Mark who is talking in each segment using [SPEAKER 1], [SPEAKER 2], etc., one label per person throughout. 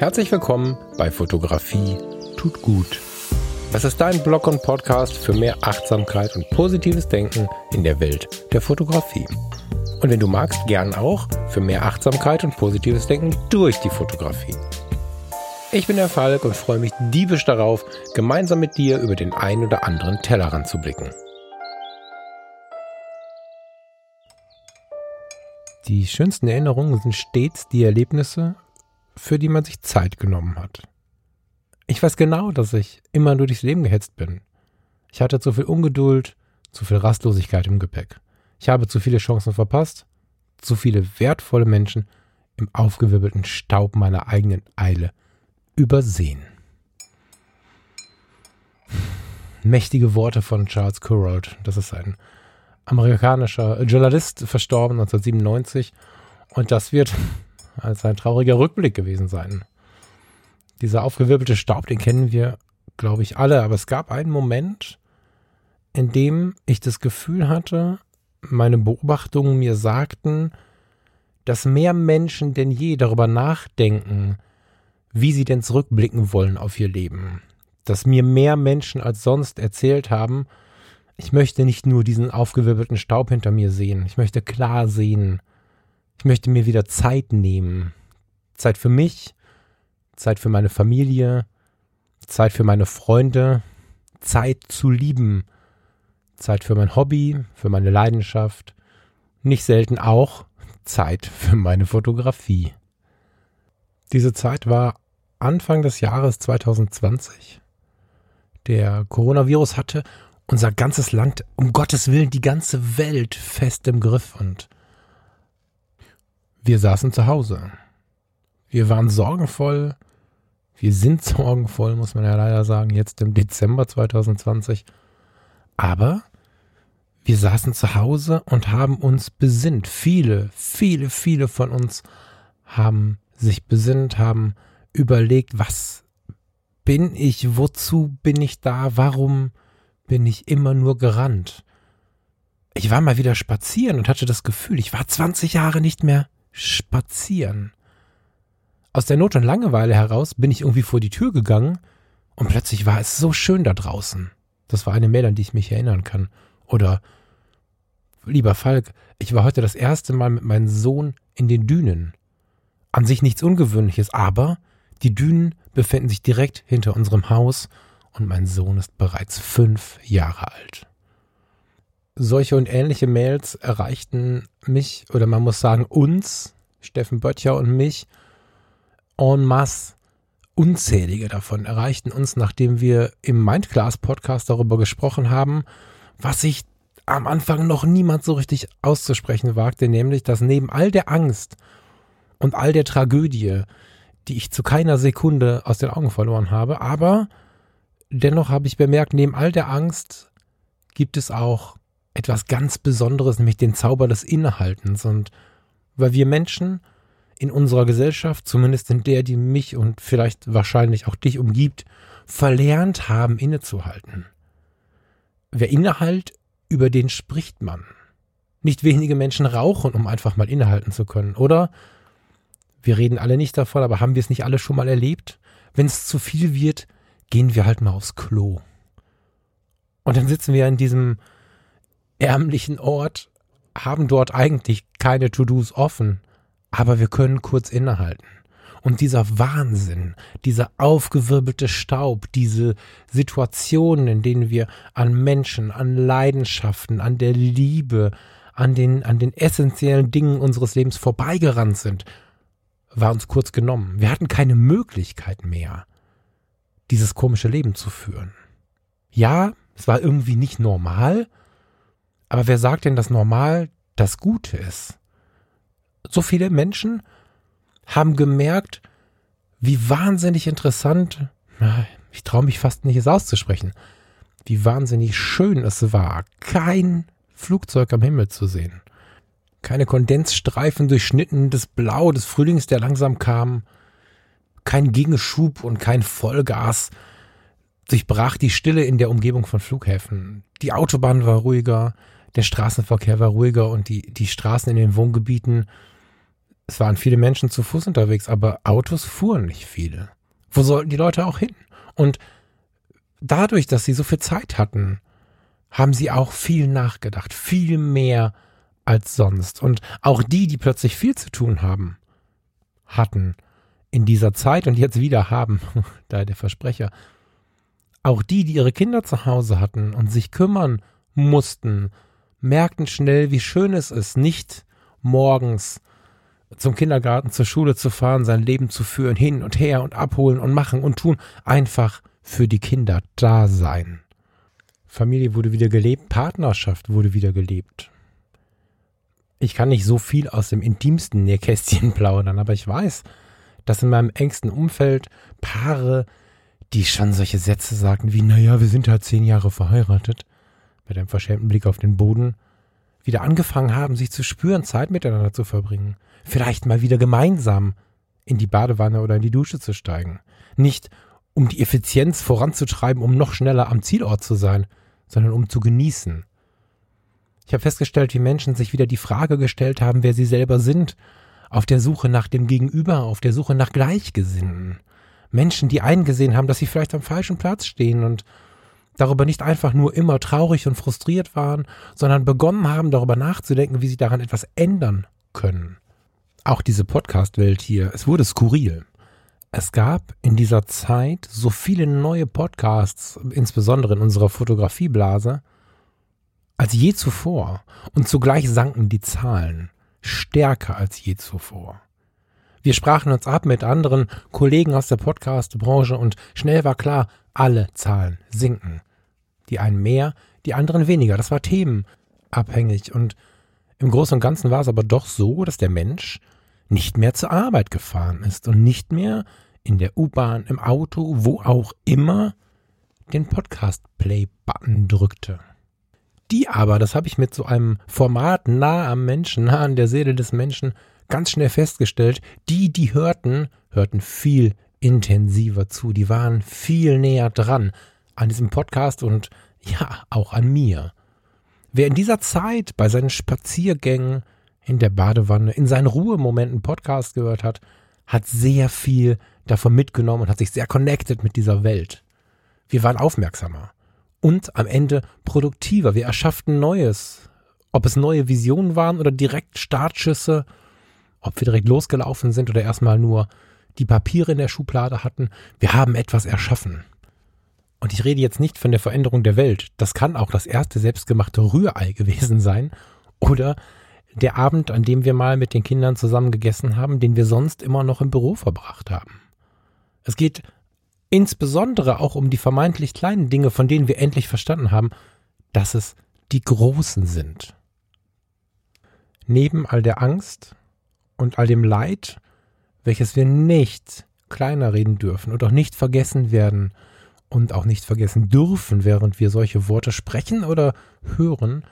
[SPEAKER 1] Herzlich willkommen bei Fotografie tut gut. Das ist dein Blog und Podcast für mehr Achtsamkeit und positives Denken in der Welt der Fotografie. Und wenn du magst, gern auch für mehr Achtsamkeit und positives Denken durch die Fotografie. Ich bin der Falk und freue mich diebisch darauf, gemeinsam mit dir über den ein oder anderen Tellerrand zu blicken. Die schönsten Erinnerungen sind stets die Erlebnisse, für die man sich Zeit genommen hat. Ich weiß genau, dass ich immer nur durchs Leben gehetzt bin. Ich hatte zu viel Ungeduld, zu viel Rastlosigkeit im Gepäck. Ich habe zu viele Chancen verpasst, zu viele wertvolle Menschen im aufgewirbelten Staub meiner eigenen Eile übersehen. Mächtige Worte von Charles Kuralt. Das ist ein amerikanischer Journalist, verstorben 1997. Und das wird als ein trauriger Rückblick gewesen sein. Dieser aufgewirbelte Staub, den kennen wir, glaube ich, alle. Aber es gab einen Moment, in dem ich das Gefühl hatte, meine Beobachtungen mir sagten, dass mehr Menschen denn je darüber nachdenken, wie sie denn zurückblicken wollen auf ihr Leben. Dass mir mehr Menschen als sonst erzählt haben, ich möchte nicht nur diesen aufgewirbelten Staub hinter mir sehen, ich möchte klar sehen, ich möchte mir wieder Zeit nehmen. Zeit für mich, Zeit für meine Familie, Zeit für meine Freunde, Zeit zu lieben, Zeit für mein Hobby, für meine Leidenschaft, nicht selten auch Zeit für meine Fotografie. Diese Zeit war Anfang des Jahres 2020. Der Coronavirus hatte unser ganzes Land, um Gottes Willen, die ganze Welt fest im Griff und wir saßen zu Hause. Wir waren sorgenvoll. Wir sind sorgenvoll, muss man ja leider sagen, jetzt im Dezember 2020. Aber wir saßen zu Hause und haben uns besinnt. Viele, viele, viele von uns haben sich besinnt, haben überlegt, was bin ich, wozu bin ich da, warum bin ich immer nur gerannt. Ich war mal wieder spazieren und hatte das Gefühl, ich war 20 Jahre nicht mehr spazieren. Aus der Not und Langeweile heraus bin ich irgendwie vor die Tür gegangen und plötzlich war es so schön da draußen. Das war eine Mail, an die ich mich erinnern kann. Oder, lieber Falk, ich war heute das erste Mal mit meinem Sohn in den Dünen. An sich nichts Ungewöhnliches, aber die Dünen befinden sich direkt hinter unserem Haus und mein Sohn ist bereits fünf Jahre alt. Solche und ähnliche Mails erreichten mich, oder man muss sagen uns, Steffen Böttcher und mich, en masse. Unzählige davon erreichten uns, nachdem wir im Mindclass Podcast darüber gesprochen haben, was sich am Anfang noch niemand so richtig auszusprechen wagte, nämlich, dass neben all der Angst und all der Tragödie, die ich zu keiner Sekunde aus den Augen verloren habe, aber dennoch habe ich bemerkt, neben all der Angst gibt es auch etwas ganz Besonderes, nämlich den Zauber des Innehaltens. Und weil wir Menschen in unserer Gesellschaft, zumindest in der, die mich und vielleicht wahrscheinlich auch dich umgibt, verlernt haben, innezuhalten. Wer innehalt, über den spricht man. Nicht wenige Menschen rauchen, um einfach mal innehalten zu können, oder? Wir reden alle nicht davon, aber haben wir es nicht alle schon mal erlebt? Wenn es zu viel wird, gehen wir halt mal aufs Klo. Und dann sitzen wir in diesem ärmlichen Ort, haben dort eigentlich keine To-Dos offen, aber wir können kurz innehalten. Und dieser Wahnsinn, dieser aufgewirbelte Staub, diese Situationen, in denen wir an Menschen, an Leidenschaften, an der Liebe, an den, an den essentiellen Dingen unseres Lebens vorbeigerannt sind, war uns kurz genommen. Wir hatten keine Möglichkeit mehr dieses komische Leben zu führen. Ja, es war irgendwie nicht normal, aber wer sagt denn, dass normal das Gute ist? So viele Menschen haben gemerkt, wie wahnsinnig interessant, ich traue mich fast nicht es auszusprechen, wie wahnsinnig schön es war, kein Flugzeug am Himmel zu sehen. Keine Kondensstreifen durchschnitten, das Blau des Frühlings, der langsam kam, kein Gegenschub und kein Vollgas. Durchbrach die Stille in der Umgebung von Flughäfen. Die Autobahn war ruhiger, der Straßenverkehr war ruhiger und die, die Straßen in den Wohngebieten Es waren viele Menschen zu Fuß unterwegs, aber Autos fuhren nicht viele. Wo sollten die Leute auch hin? Und dadurch, dass sie so viel Zeit hatten, haben sie auch viel nachgedacht, viel mehr als sonst. Und auch die, die plötzlich viel zu tun haben, hatten in dieser Zeit und jetzt wieder haben, da der Versprecher, auch die, die ihre Kinder zu Hause hatten und sich kümmern mussten, merkten schnell, wie schön es ist, nicht morgens zum Kindergarten, zur Schule zu fahren, sein Leben zu führen, hin und her und abholen und machen und tun, einfach für die Kinder da sein. Familie wurde wieder gelebt, Partnerschaft wurde wieder gelebt. Ich kann nicht so viel aus dem intimsten Nähkästchen plaudern, aber ich weiß, dass in meinem engsten Umfeld Paare, die schon solche Sätze sagten wie, naja, wir sind halt zehn Jahre verheiratet, mit einem verschämten Blick auf den Boden, wieder angefangen haben, sich zu spüren, Zeit miteinander zu verbringen. Vielleicht mal wieder gemeinsam in die Badewanne oder in die Dusche zu steigen. Nicht um die Effizienz voranzutreiben, um noch schneller am Zielort zu sein, sondern um zu genießen. Ich habe festgestellt, wie Menschen sich wieder die Frage gestellt haben, wer sie selber sind, auf der Suche nach dem Gegenüber, auf der Suche nach Gleichgesinnten. Menschen, die eingesehen haben, dass sie vielleicht am falschen Platz stehen und darüber nicht einfach nur immer traurig und frustriert waren, sondern begonnen haben, darüber nachzudenken, wie sie daran etwas ändern können. Auch diese Podcast-Welt hier, es wurde skurril. Es gab in dieser Zeit so viele neue Podcasts, insbesondere in unserer Fotografieblase, als je zuvor. Und zugleich sanken die Zahlen stärker als je zuvor. Wir sprachen uns ab mit anderen Kollegen aus der Podcast-Branche und schnell war klar, alle Zahlen sinken. Die einen mehr, die anderen weniger. Das war themenabhängig. Und im Großen und Ganzen war es aber doch so, dass der Mensch nicht mehr zur Arbeit gefahren ist und nicht mehr in der U-Bahn, im Auto, wo auch immer, den Podcast-Play-Button drückte. Die aber, das habe ich mit so einem Format nah am Menschen, nah an der Seele des Menschen ganz schnell festgestellt, die, die hörten, hörten viel intensiver zu, die waren viel näher dran an diesem Podcast und ja, auch an mir. Wer in dieser Zeit bei seinen Spaziergängen in der Badewanne, in seinen Ruhemomenten Podcast gehört hat, hat sehr viel davon mitgenommen und hat sich sehr connected mit dieser Welt. Wir waren aufmerksamer und am Ende produktiver. Wir erschafften Neues. Ob es neue Visionen waren oder direkt Startschüsse, ob wir direkt losgelaufen sind oder erstmal nur die Papiere in der Schublade hatten, wir haben etwas erschaffen. Und ich rede jetzt nicht von der Veränderung der Welt. Das kann auch das erste selbstgemachte Rührei gewesen sein oder der Abend, an dem wir mal mit den Kindern zusammen gegessen haben, den wir sonst immer noch im Büro verbracht haben. Es geht Insbesondere auch um die vermeintlich kleinen Dinge, von denen wir endlich verstanden haben, dass es die großen sind. Neben all der Angst und all dem Leid, welches wir nicht kleiner reden dürfen und auch nicht vergessen werden und auch nicht vergessen dürfen, während wir solche Worte sprechen oder hören,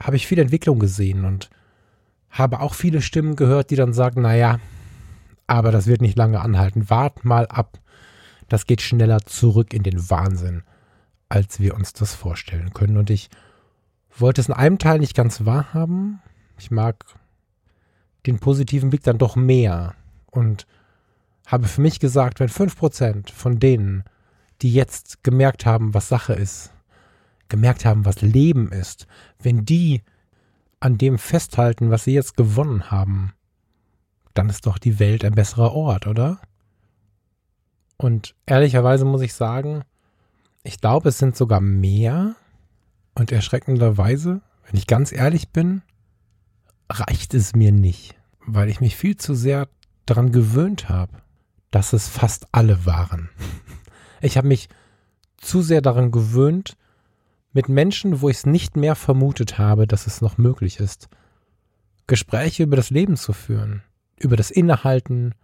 [SPEAKER 1] habe ich viel Entwicklung gesehen und habe auch viele Stimmen gehört, die dann sagen, naja, aber das wird nicht lange anhalten. Wart mal ab. Das geht schneller zurück in den Wahnsinn, als wir uns das vorstellen können. Und ich wollte es in einem Teil nicht ganz wahrhaben. Ich mag den positiven Blick dann doch mehr und habe für mich gesagt, wenn 5% von denen, die jetzt gemerkt haben, was Sache ist, gemerkt haben, was Leben ist, wenn die an dem festhalten, was sie jetzt gewonnen haben, dann ist doch die Welt ein besserer Ort, oder? Und ehrlicherweise muss ich sagen, ich glaube, es sind sogar mehr. Und erschreckenderweise, wenn ich ganz ehrlich bin, reicht es mir nicht, weil ich mich viel zu sehr daran gewöhnt habe, dass es fast alle waren. Ich habe mich zu sehr daran gewöhnt, mit Menschen, wo ich es nicht mehr vermutet habe, dass es noch möglich ist, Gespräche über das Leben zu führen über das Innehalten,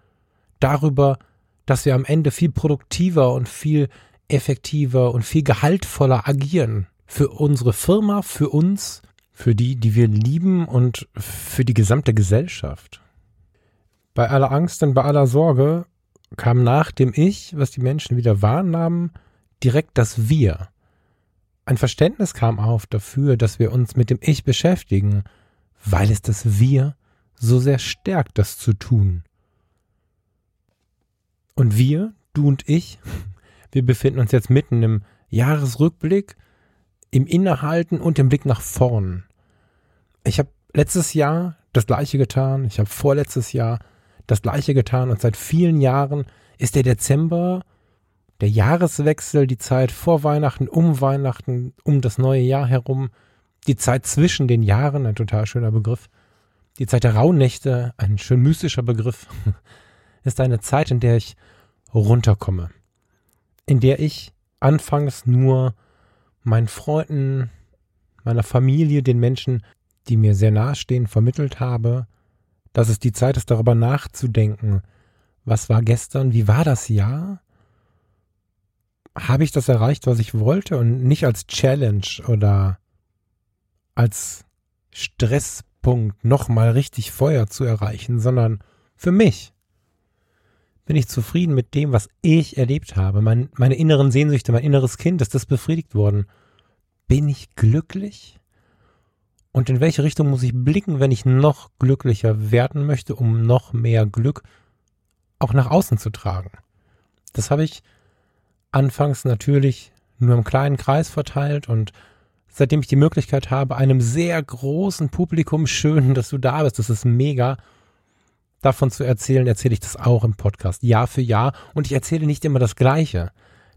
[SPEAKER 1] darüber, dass wir am Ende viel produktiver und viel effektiver und viel gehaltvoller agieren. Für unsere Firma, für uns, für die, die wir lieben und für die gesamte Gesellschaft. Bei aller Angst und bei aller Sorge kam nach dem Ich, was die Menschen wieder wahrnahmen, direkt das Wir. Ein Verständnis kam auf dafür, dass wir uns mit dem Ich beschäftigen, weil es das Wir so sehr stärkt, das zu tun. Und wir, du und ich, wir befinden uns jetzt mitten im Jahresrückblick, im Innehalten und im Blick nach vorn. Ich habe letztes Jahr das gleiche getan, ich habe vorletztes Jahr das gleiche getan und seit vielen Jahren ist der Dezember, der Jahreswechsel, die Zeit vor Weihnachten, um Weihnachten, um das neue Jahr herum, die Zeit zwischen den Jahren, ein total schöner Begriff, die Zeit der Rauhnächte, ein schön mystischer Begriff, ist eine Zeit, in der ich runterkomme, in der ich anfangs nur meinen Freunden, meiner Familie, den Menschen, die mir sehr nahestehen, vermittelt habe, dass es die Zeit ist, darüber nachzudenken, was war gestern, wie war das Jahr? Habe ich das erreicht, was ich wollte und nicht als Challenge oder als Stresspunkt nochmal richtig Feuer zu erreichen, sondern für mich bin ich zufrieden mit dem, was ich erlebt habe. Mein, meine inneren Sehnsüchte, mein inneres Kind, ist das befriedigt worden? Bin ich glücklich? Und in welche Richtung muss ich blicken, wenn ich noch glücklicher werden möchte, um noch mehr Glück auch nach außen zu tragen? Das habe ich anfangs natürlich nur im kleinen Kreis verteilt und seitdem ich die Möglichkeit habe, einem sehr großen Publikum, schön, dass du da bist, das ist mega, davon zu erzählen, erzähle ich das auch im Podcast, Jahr für Jahr. Und ich erzähle nicht immer das Gleiche.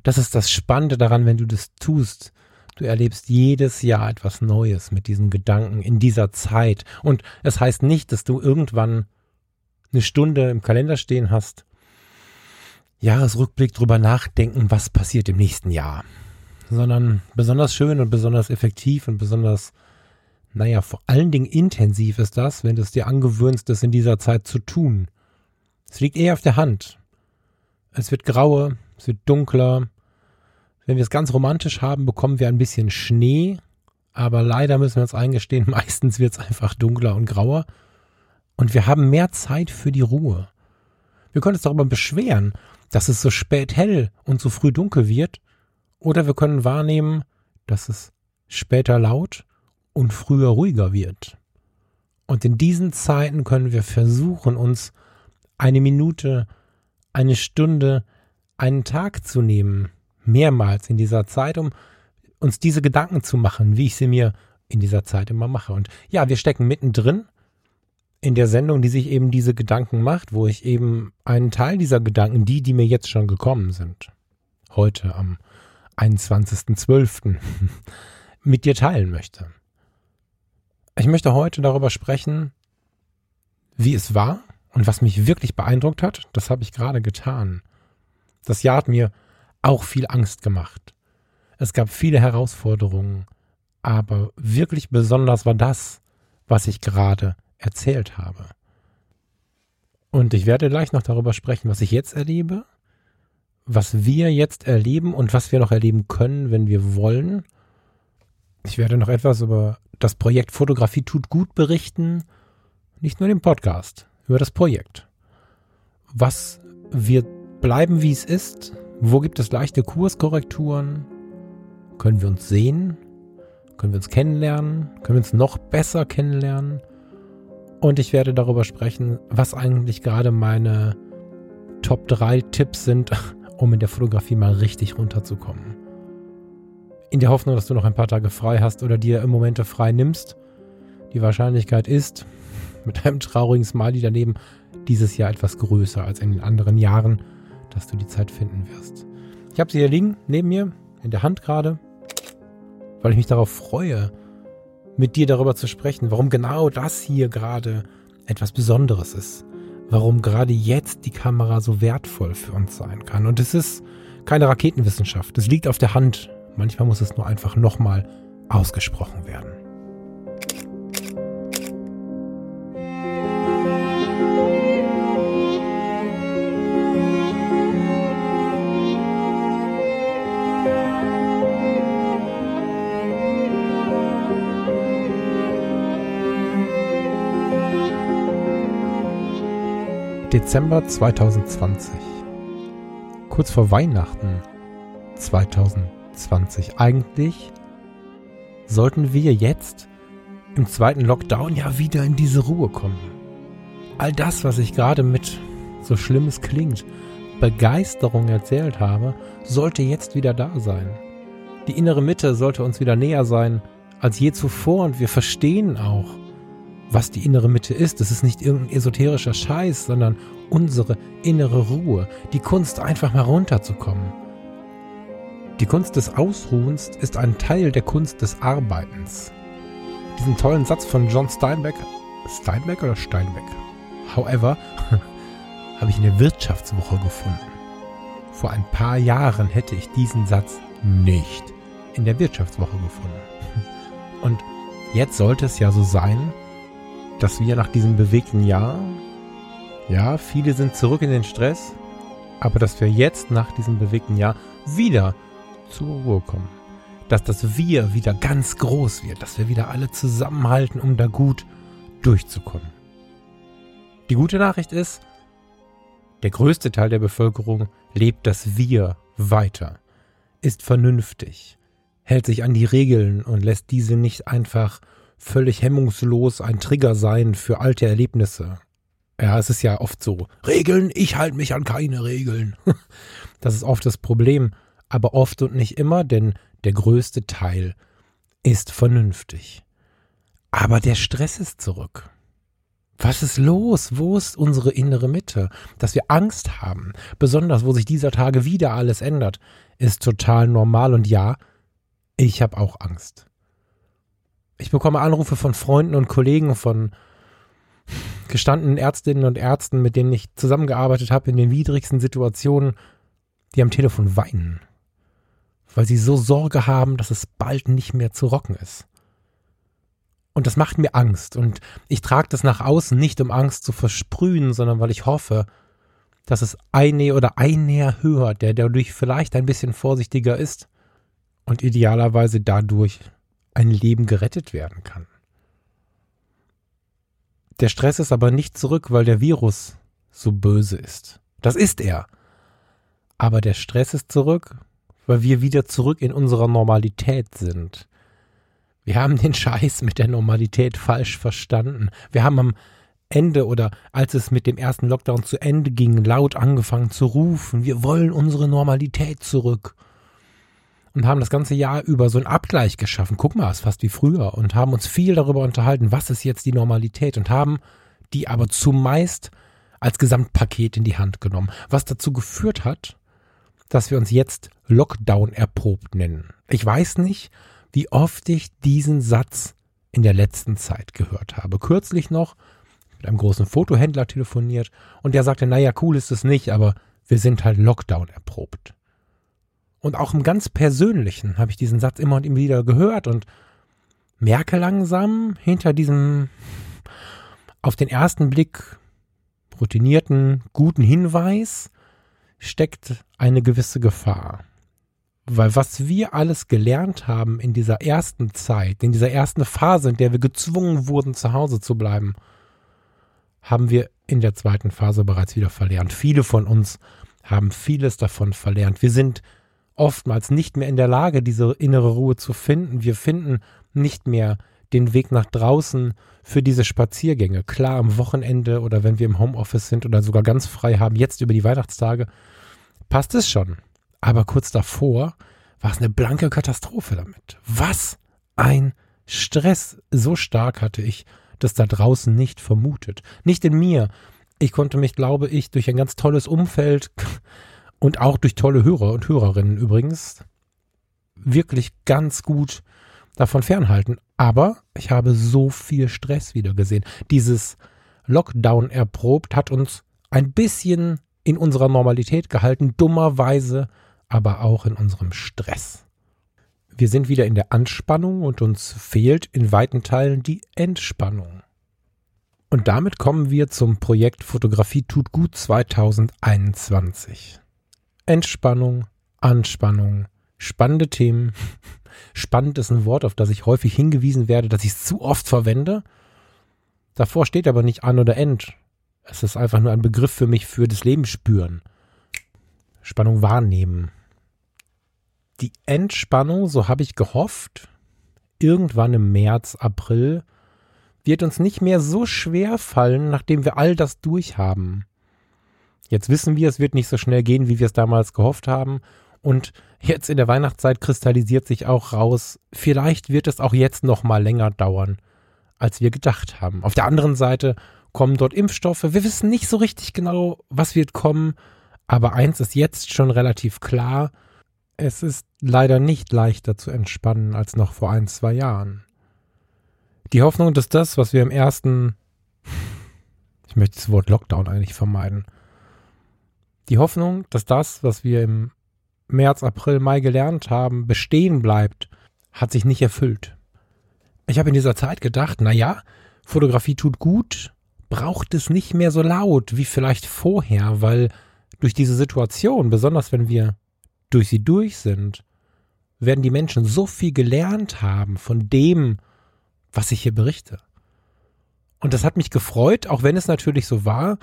[SPEAKER 1] Das ist das Spannende daran, wenn du das tust. Du erlebst jedes Jahr etwas Neues mit diesen Gedanken in dieser Zeit. Und es heißt nicht, dass du irgendwann eine Stunde im Kalender stehen hast, Jahresrückblick drüber nachdenken, was passiert im nächsten Jahr. Sondern besonders schön und besonders effektiv und besonders naja, vor allen Dingen intensiv ist das, wenn du es dir angewöhnst, das in dieser Zeit zu tun. Es liegt eher auf der Hand. Es wird grauer, es wird dunkler. Wenn wir es ganz romantisch haben, bekommen wir ein bisschen Schnee, aber leider müssen wir uns eingestehen, meistens wird es einfach dunkler und grauer. Und wir haben mehr Zeit für die Ruhe. Wir können uns darüber beschweren, dass es so spät hell und so früh dunkel wird, oder wir können wahrnehmen, dass es später laut und früher ruhiger wird. Und in diesen Zeiten können wir versuchen, uns eine Minute, eine Stunde, einen Tag zu nehmen, mehrmals in dieser Zeit, um uns diese Gedanken zu machen, wie ich sie mir in dieser Zeit immer mache. Und ja, wir stecken mittendrin in der Sendung, die sich eben diese Gedanken macht, wo ich eben einen Teil dieser Gedanken, die, die mir jetzt schon gekommen sind, heute am 21.12. mit dir teilen möchte. Ich möchte heute darüber sprechen, wie es war und was mich wirklich beeindruckt hat. Das habe ich gerade getan. Das Jahr hat mir auch viel Angst gemacht. Es gab viele Herausforderungen, aber wirklich besonders war das, was ich gerade erzählt habe. Und ich werde gleich noch darüber sprechen, was ich jetzt erlebe, was wir jetzt erleben und was wir noch erleben können, wenn wir wollen. Ich werde noch etwas über das Projekt Fotografie tut gut berichten, nicht nur den Podcast, über das Projekt. Was wird bleiben, wie es ist? Wo gibt es leichte Kurskorrekturen? Können wir uns sehen? Können wir uns kennenlernen? Können wir uns noch besser kennenlernen? Und ich werde darüber sprechen, was eigentlich gerade meine Top 3 Tipps sind, um in der Fotografie mal richtig runterzukommen in der Hoffnung, dass du noch ein paar Tage frei hast oder dir im Momente frei nimmst. Die Wahrscheinlichkeit ist, mit einem traurigen Smiley daneben, dieses Jahr etwas größer als in den anderen Jahren, dass du die Zeit finden wirst. Ich habe sie hier liegen, neben mir, in der Hand gerade, weil ich mich darauf freue, mit dir darüber zu sprechen, warum genau das hier gerade etwas Besonderes ist. Warum gerade jetzt die Kamera so wertvoll für uns sein kann. Und es ist keine Raketenwissenschaft. Es liegt auf der Hand, Manchmal muss es nur einfach nochmal ausgesprochen werden. Dezember 2020. Kurz vor Weihnachten 2020. 2020. Eigentlich sollten wir jetzt im zweiten Lockdown ja wieder in diese Ruhe kommen. all das, was ich gerade mit, so schlimm es klingt, Begeisterung erzählt habe, sollte jetzt wieder da sein. Die innere Mitte sollte uns wieder näher sein als je zuvor und wir verstehen auch, was die innere Mitte ist. Es ist nicht irgendein esoterischer Scheiß, sondern unsere innere Ruhe, die Kunst einfach mal runterzukommen. Die Kunst des Ausruhens ist ein Teil der Kunst des Arbeitens. Diesen tollen Satz von John Steinbeck, Steinbeck oder Steinbeck? However, habe ich in der Wirtschaftswoche gefunden. Vor ein paar Jahren hätte ich diesen Satz nicht in der Wirtschaftswoche gefunden. Und jetzt sollte es ja so sein, dass wir nach diesem bewegten Jahr, ja, viele sind zurück in den Stress, aber dass wir jetzt nach diesem bewegten Jahr wieder zur Ruhe kommen. Dass das Wir wieder ganz groß wird, dass wir wieder alle zusammenhalten, um da gut durchzukommen. Die gute Nachricht ist, der größte Teil der Bevölkerung lebt das Wir weiter, ist vernünftig, hält sich an die Regeln und lässt diese nicht einfach völlig hemmungslos ein Trigger sein für alte Erlebnisse. Ja, es ist ja oft so. Regeln, ich halte mich an keine Regeln. Das ist oft das Problem, aber oft und nicht immer, denn der größte Teil ist vernünftig. Aber der Stress ist zurück. Was ist los? Wo ist unsere innere Mitte? Dass wir Angst haben, besonders wo sich dieser Tage wieder alles ändert, ist total normal und ja, ich habe auch Angst. Ich bekomme Anrufe von Freunden und Kollegen, von gestandenen Ärztinnen und Ärzten, mit denen ich zusammengearbeitet habe in den widrigsten Situationen, die am Telefon weinen, weil sie so Sorge haben, dass es bald nicht mehr zu rocken ist. Und das macht mir Angst. Und ich trage das nach außen nicht, um Angst zu versprühen, sondern weil ich hoffe, dass es ein oder ein Näher hört, der dadurch vielleicht ein bisschen vorsichtiger ist und idealerweise dadurch ein Leben gerettet werden kann. Der Stress ist aber nicht zurück, weil der Virus so böse ist. Das ist er. Aber der Stress ist zurück, weil wir wieder zurück in unserer Normalität sind. Wir haben den Scheiß mit der Normalität falsch verstanden. Wir haben am Ende oder als es mit dem ersten Lockdown zu Ende ging, laut angefangen zu rufen, wir wollen unsere Normalität zurück und haben das ganze Jahr über so einen Abgleich geschaffen. Guck mal, es ist fast wie früher und haben uns viel darüber unterhalten, was ist jetzt die Normalität und haben die aber zumeist als Gesamtpaket in die Hand genommen, was dazu geführt hat, dass wir uns jetzt Lockdown erprobt nennen. Ich weiß nicht, wie oft ich diesen Satz in der letzten Zeit gehört habe. Kürzlich noch mit einem großen Fotohändler telefoniert und der sagte, naja, cool ist es nicht, aber wir sind halt Lockdown erprobt. Und auch im ganz Persönlichen habe ich diesen Satz immer und immer wieder gehört und merke langsam hinter diesem auf den ersten Blick routinierten, guten Hinweis steckt eine gewisse Gefahr. Weil was wir alles gelernt haben in dieser ersten Zeit, in dieser ersten Phase, in der wir gezwungen wurden, zu Hause zu bleiben, haben wir in der zweiten Phase bereits wieder verlernt. Viele von uns haben vieles davon verlernt. Wir sind oftmals nicht mehr in der Lage, diese innere Ruhe zu finden. Wir finden nicht mehr den Weg nach draußen für diese Spaziergänge. Klar, am Wochenende oder wenn wir im Homeoffice sind oder sogar ganz frei haben, jetzt über die Weihnachtstage, passt es schon. Aber kurz davor war es eine blanke Katastrophe damit. Was ein Stress. So stark hatte ich das da draußen nicht vermutet. Nicht in mir. Ich konnte mich, glaube ich, durch ein ganz tolles Umfeld und auch durch tolle Hörer und Hörerinnen übrigens wirklich ganz gut davon fernhalten. Aber ich habe so viel Stress wieder gesehen. Dieses Lockdown erprobt hat uns ein bisschen in unserer Normalität gehalten, dummerweise aber auch in unserem Stress. Wir sind wieder in der Anspannung und uns fehlt in weiten Teilen die Entspannung. Und damit kommen wir zum Projekt Fotografie tut gut 2021. Entspannung, Anspannung, spannende Themen. Spannend ist ein Wort, auf das ich häufig hingewiesen werde, dass ich es zu oft verwende. Davor steht aber nicht an oder end. Es ist einfach nur ein Begriff für mich für das Leben spüren. Spannung wahrnehmen. Die Entspannung, so habe ich gehofft, irgendwann im März, April wird uns nicht mehr so schwer fallen, nachdem wir all das durchhaben. Jetzt wissen wir, es wird nicht so schnell gehen, wie wir es damals gehofft haben. Und jetzt in der Weihnachtszeit kristallisiert sich auch raus, vielleicht wird es auch jetzt noch mal länger dauern, als wir gedacht haben. Auf der anderen Seite kommen dort Impfstoffe. Wir wissen nicht so richtig genau, was wird kommen. Aber eins ist jetzt schon relativ klar. Es ist leider nicht leichter zu entspannen als noch vor ein, zwei Jahren. Die Hoffnung, dass das, was wir im ersten, ich möchte das Wort Lockdown eigentlich vermeiden, die Hoffnung, dass das, was wir im März, April, Mai gelernt haben, bestehen bleibt, hat sich nicht erfüllt. Ich habe in dieser Zeit gedacht, na ja, Fotografie tut gut, braucht es nicht mehr so laut wie vielleicht vorher, weil durch diese Situation, besonders wenn wir durch sie durch sind, werden die Menschen so viel gelernt haben von dem, was ich hier berichte. Und das hat mich gefreut, auch wenn es natürlich so war,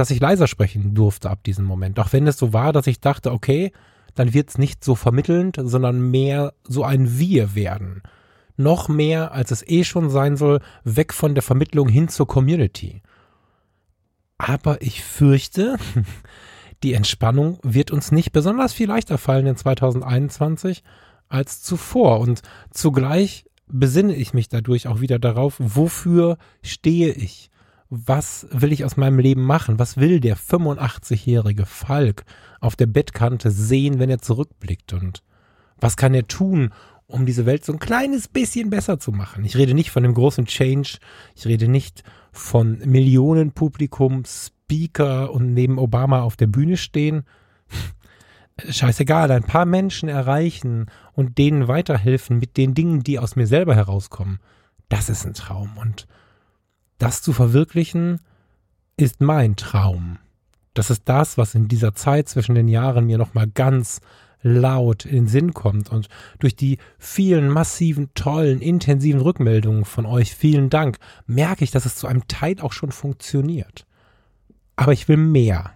[SPEAKER 1] dass ich leiser sprechen durfte ab diesem Moment. Auch wenn es so war, dass ich dachte, okay, dann wird es nicht so vermittelnd, sondern mehr so ein Wir werden. Noch mehr, als es eh schon sein soll, weg von der Vermittlung hin zur Community. Aber ich fürchte, die Entspannung wird uns nicht besonders viel leichter fallen in 2021 als zuvor. Und zugleich besinne ich mich dadurch auch wieder darauf, wofür stehe ich? Was will ich aus meinem Leben machen? Was will der 85-jährige Falk auf der Bettkante sehen, wenn er zurückblickt? Und was kann er tun, um diese Welt so ein kleines bisschen besser zu machen? Ich rede nicht von dem großen Change. Ich rede nicht von Millionen Publikum, Speaker und neben Obama auf der Bühne stehen. Scheißegal, ein paar Menschen erreichen und denen weiterhelfen mit den Dingen, die aus mir selber herauskommen. Das ist ein Traum. Und das zu verwirklichen, ist mein Traum. Das ist das, was in dieser Zeit zwischen den Jahren mir nochmal ganz laut in den Sinn kommt. Und durch die vielen massiven, tollen, intensiven Rückmeldungen von euch, vielen Dank, merke ich, dass es zu einem Teil auch schon funktioniert. Aber ich will mehr.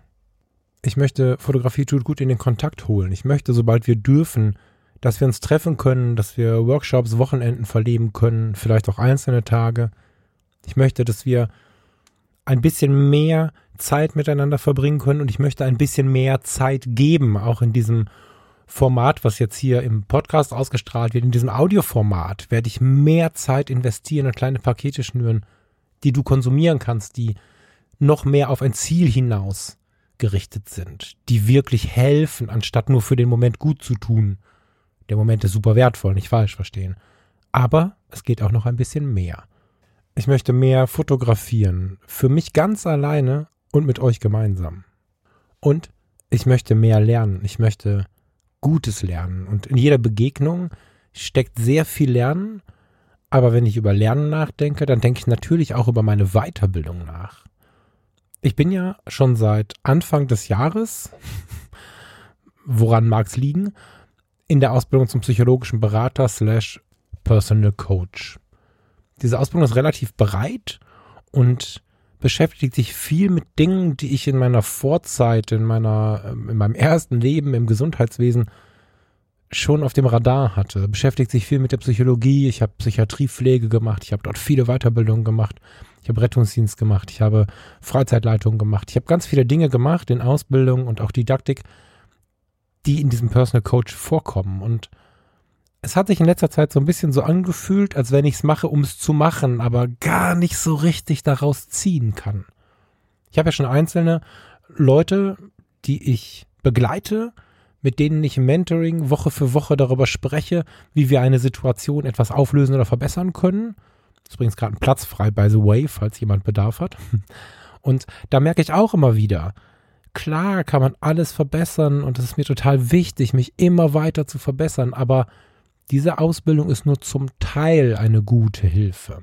[SPEAKER 1] Ich möchte Fotografie tut gut in den Kontakt holen. Ich möchte, sobald wir dürfen, dass wir uns treffen können, dass wir Workshops, Wochenenden verleben können, vielleicht auch einzelne Tage. Ich möchte, dass wir ein bisschen mehr Zeit miteinander verbringen können und ich möchte ein bisschen mehr Zeit geben, auch in diesem Format, was jetzt hier im Podcast ausgestrahlt wird, in diesem Audioformat, werde ich mehr Zeit investieren und kleine Pakete schnüren, die du konsumieren kannst, die noch mehr auf ein Ziel hinaus gerichtet sind, die wirklich helfen, anstatt nur für den Moment gut zu tun. Der Moment ist super wertvoll, nicht falsch verstehen. Aber es geht auch noch ein bisschen mehr. Ich möchte mehr fotografieren, für mich ganz alleine und mit euch gemeinsam. Und ich möchte mehr lernen. Ich möchte Gutes lernen. Und in jeder Begegnung steckt sehr viel Lernen. Aber wenn ich über Lernen nachdenke, dann denke ich natürlich auch über meine Weiterbildung nach. Ich bin ja schon seit Anfang des Jahres, woran mag es liegen, in der Ausbildung zum psychologischen Berater slash Personal Coach. Diese Ausbildung ist relativ breit und beschäftigt sich viel mit Dingen, die ich in meiner Vorzeit, in meiner, ähm, in meinem ersten Leben im Gesundheitswesen schon auf dem Radar hatte. Beschäftigt sich viel mit der Psychologie. Ich habe Psychiatriepflege gemacht. Ich habe dort viele Weiterbildungen gemacht. Ich habe Rettungsdienst gemacht. Ich habe Freizeitleitung gemacht. Ich habe ganz viele Dinge gemacht in Ausbildung und auch Didaktik, die in diesem Personal Coach vorkommen. Und es hat sich in letzter Zeit so ein bisschen so angefühlt, als wenn ich es mache, um es zu machen, aber gar nicht so richtig daraus ziehen kann. Ich habe ja schon einzelne Leute, die ich begleite, mit denen ich im Mentoring Woche für Woche darüber spreche, wie wir eine Situation etwas auflösen oder verbessern können. Ist übrigens gerade ein Platz frei, by the way, falls jemand Bedarf hat. Und da merke ich auch immer wieder, klar kann man alles verbessern und es ist mir total wichtig, mich immer weiter zu verbessern, aber diese Ausbildung ist nur zum Teil eine gute Hilfe.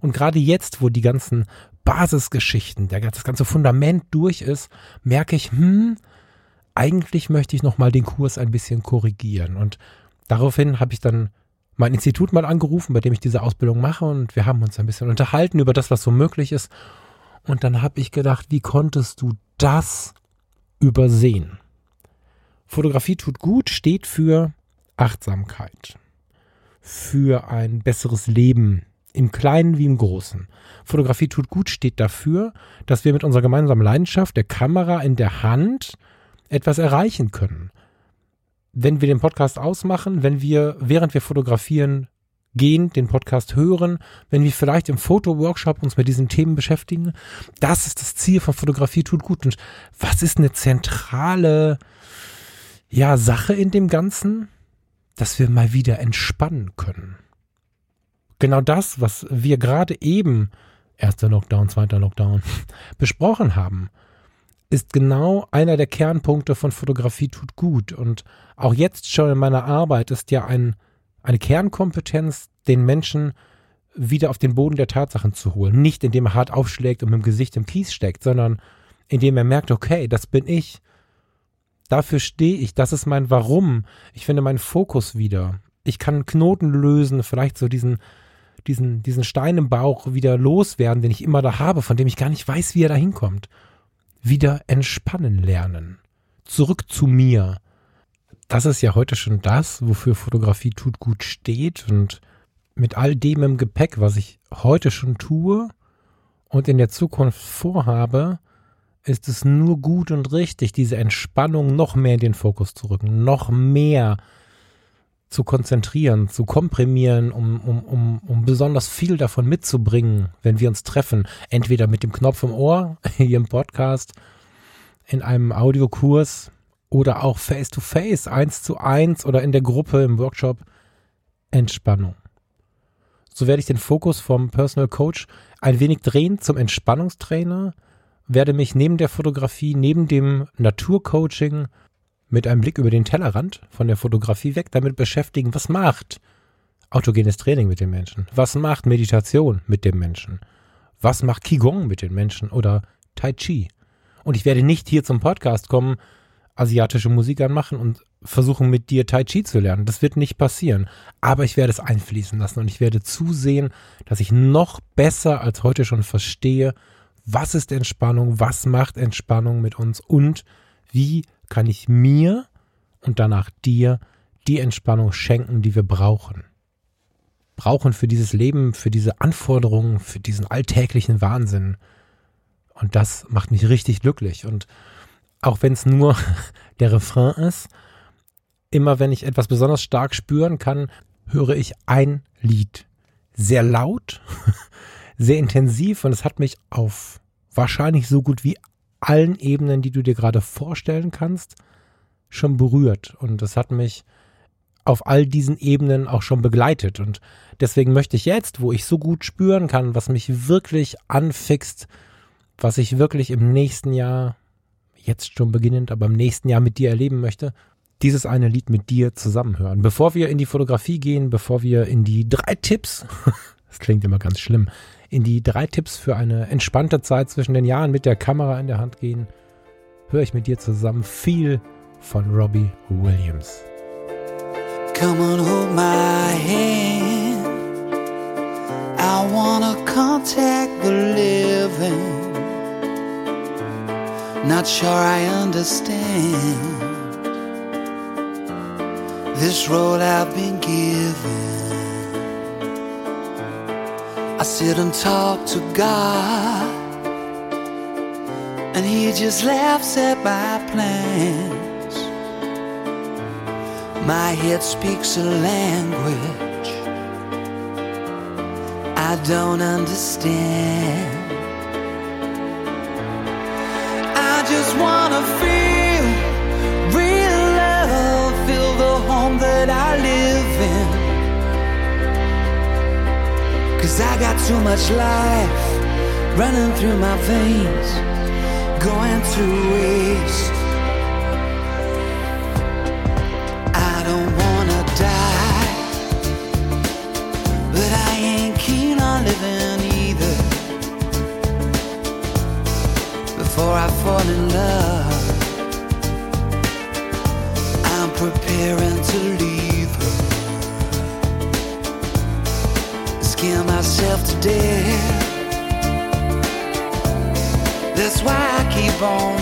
[SPEAKER 1] Und gerade jetzt, wo die ganzen Basisgeschichten, das ganze Fundament durch ist, merke ich, hm, eigentlich möchte ich nochmal den Kurs ein bisschen korrigieren. Und daraufhin habe ich dann mein Institut mal angerufen, bei dem ich diese Ausbildung mache und wir haben uns ein bisschen unterhalten über das, was so möglich ist. Und dann habe ich gedacht, wie konntest du das übersehen? Fotografie tut gut steht für Achtsamkeit, für ein besseres Leben Im Kleinen wie im Großen. Fotografie tut gut steht dafür, dass wir mit unserer gemeinsamen Leidenschaft, der Kamera in der Hand, etwas erreichen können. Wenn wir den Podcast ausmachen, wenn wir, während wir fotografieren, gehen, den Podcast hören, wenn wir vielleicht im Fotoworkshop uns mit diesen Themen beschäftigen, das ist das Ziel von Fotografie tut gut. Und was ist eine zentrale, ja, Sache in dem Ganzen? Dass wir mal wieder entspannen können. Genau das, was wir gerade eben, erster Lockdown, zweiter Lockdown, besprochen haben ist genau einer der Kernpunkte von Fotografie tut gut. Und auch jetzt schon in meiner Arbeit ist ja ein, eine Kernkompetenz, den Menschen wieder auf den Boden der Tatsachen zu holen. Nicht indem er hart aufschlägt und mit dem Gesicht im Kies steckt, sondern indem er merkt, okay, das bin ich. Dafür stehe ich, das ist mein Warum. Ich finde meinen Fokus wieder. Ich kann Knoten lösen, vielleicht so diesen, diesen, diesen Stein im Bauch wieder loswerden, den ich immer da habe, von dem ich gar nicht weiß, wie er da hinkommt wieder entspannen lernen. Zurück zu mir. Das ist ja heute schon das, wofür Fotografie tut gut steht und mit all dem im Gepäck, was ich heute schon tue und in der Zukunft vorhabe, ist es nur gut und richtig, diese Entspannung noch mehr in den Fokus zu rücken, noch mehr zu konzentrieren, zu komprimieren, um, um, um, um besonders viel davon mitzubringen, wenn wir uns treffen. Entweder mit dem Knopf im Ohr, hier im Podcast, in einem Audiokurs oder auch face-to-face, eins zu eins oder in der Gruppe im Workshop. Entspannung. So werde ich den Fokus vom Personal Coach ein wenig drehen zum Entspannungstrainer, werde mich neben der Fotografie, neben dem Naturcoaching mit einem Blick über den Tellerrand von der Fotografie weg damit beschäftigen, was macht autogenes Training mit den Menschen? Was macht Meditation mit dem Menschen? Was macht Qigong mit den Menschen oder Tai Chi? Und ich werde nicht hier zum Podcast kommen, asiatische Musik anmachen und versuchen mit dir Tai Chi zu lernen. Das wird nicht passieren. Aber ich werde es einfließen lassen und ich werde zusehen, dass ich noch besser als heute schon verstehe, was ist Entspannung, was macht Entspannung mit uns und wie kann ich mir und danach dir die Entspannung schenken, die wir brauchen. Brauchen für dieses Leben, für diese Anforderungen, für diesen alltäglichen Wahnsinn. Und das macht mich richtig glücklich. Und auch wenn es nur der Refrain ist, immer wenn ich etwas besonders stark spüren kann, höre ich ein Lied. Sehr laut, sehr intensiv und es hat mich auf wahrscheinlich so gut wie allen Ebenen, die du dir gerade vorstellen kannst, schon berührt. Und es hat mich auf all diesen Ebenen auch schon begleitet. Und deswegen möchte ich jetzt, wo ich so gut spüren kann, was mich wirklich anfixt, was ich wirklich im nächsten Jahr, jetzt schon beginnend, aber im nächsten Jahr mit dir erleben möchte, dieses eine Lied mit dir zusammenhören. Bevor wir in die Fotografie gehen, bevor wir in die drei Tipps, das klingt immer ganz schlimm, in die drei Tipps für eine entspannte Zeit zwischen den Jahren mit der Kamera in der Hand gehen, höre ich mit dir zusammen viel von Robbie Williams. Come on, hold my hand. I wanna contact the living. Not sure I understand this road I've been given. I sit and talk to God, and He just laughs at my plans. My head speaks a language I don't understand. I just wanna feel real love, feel the home that I live Cause I got too much life running through my veins, going to waste. Death. That's why I keep on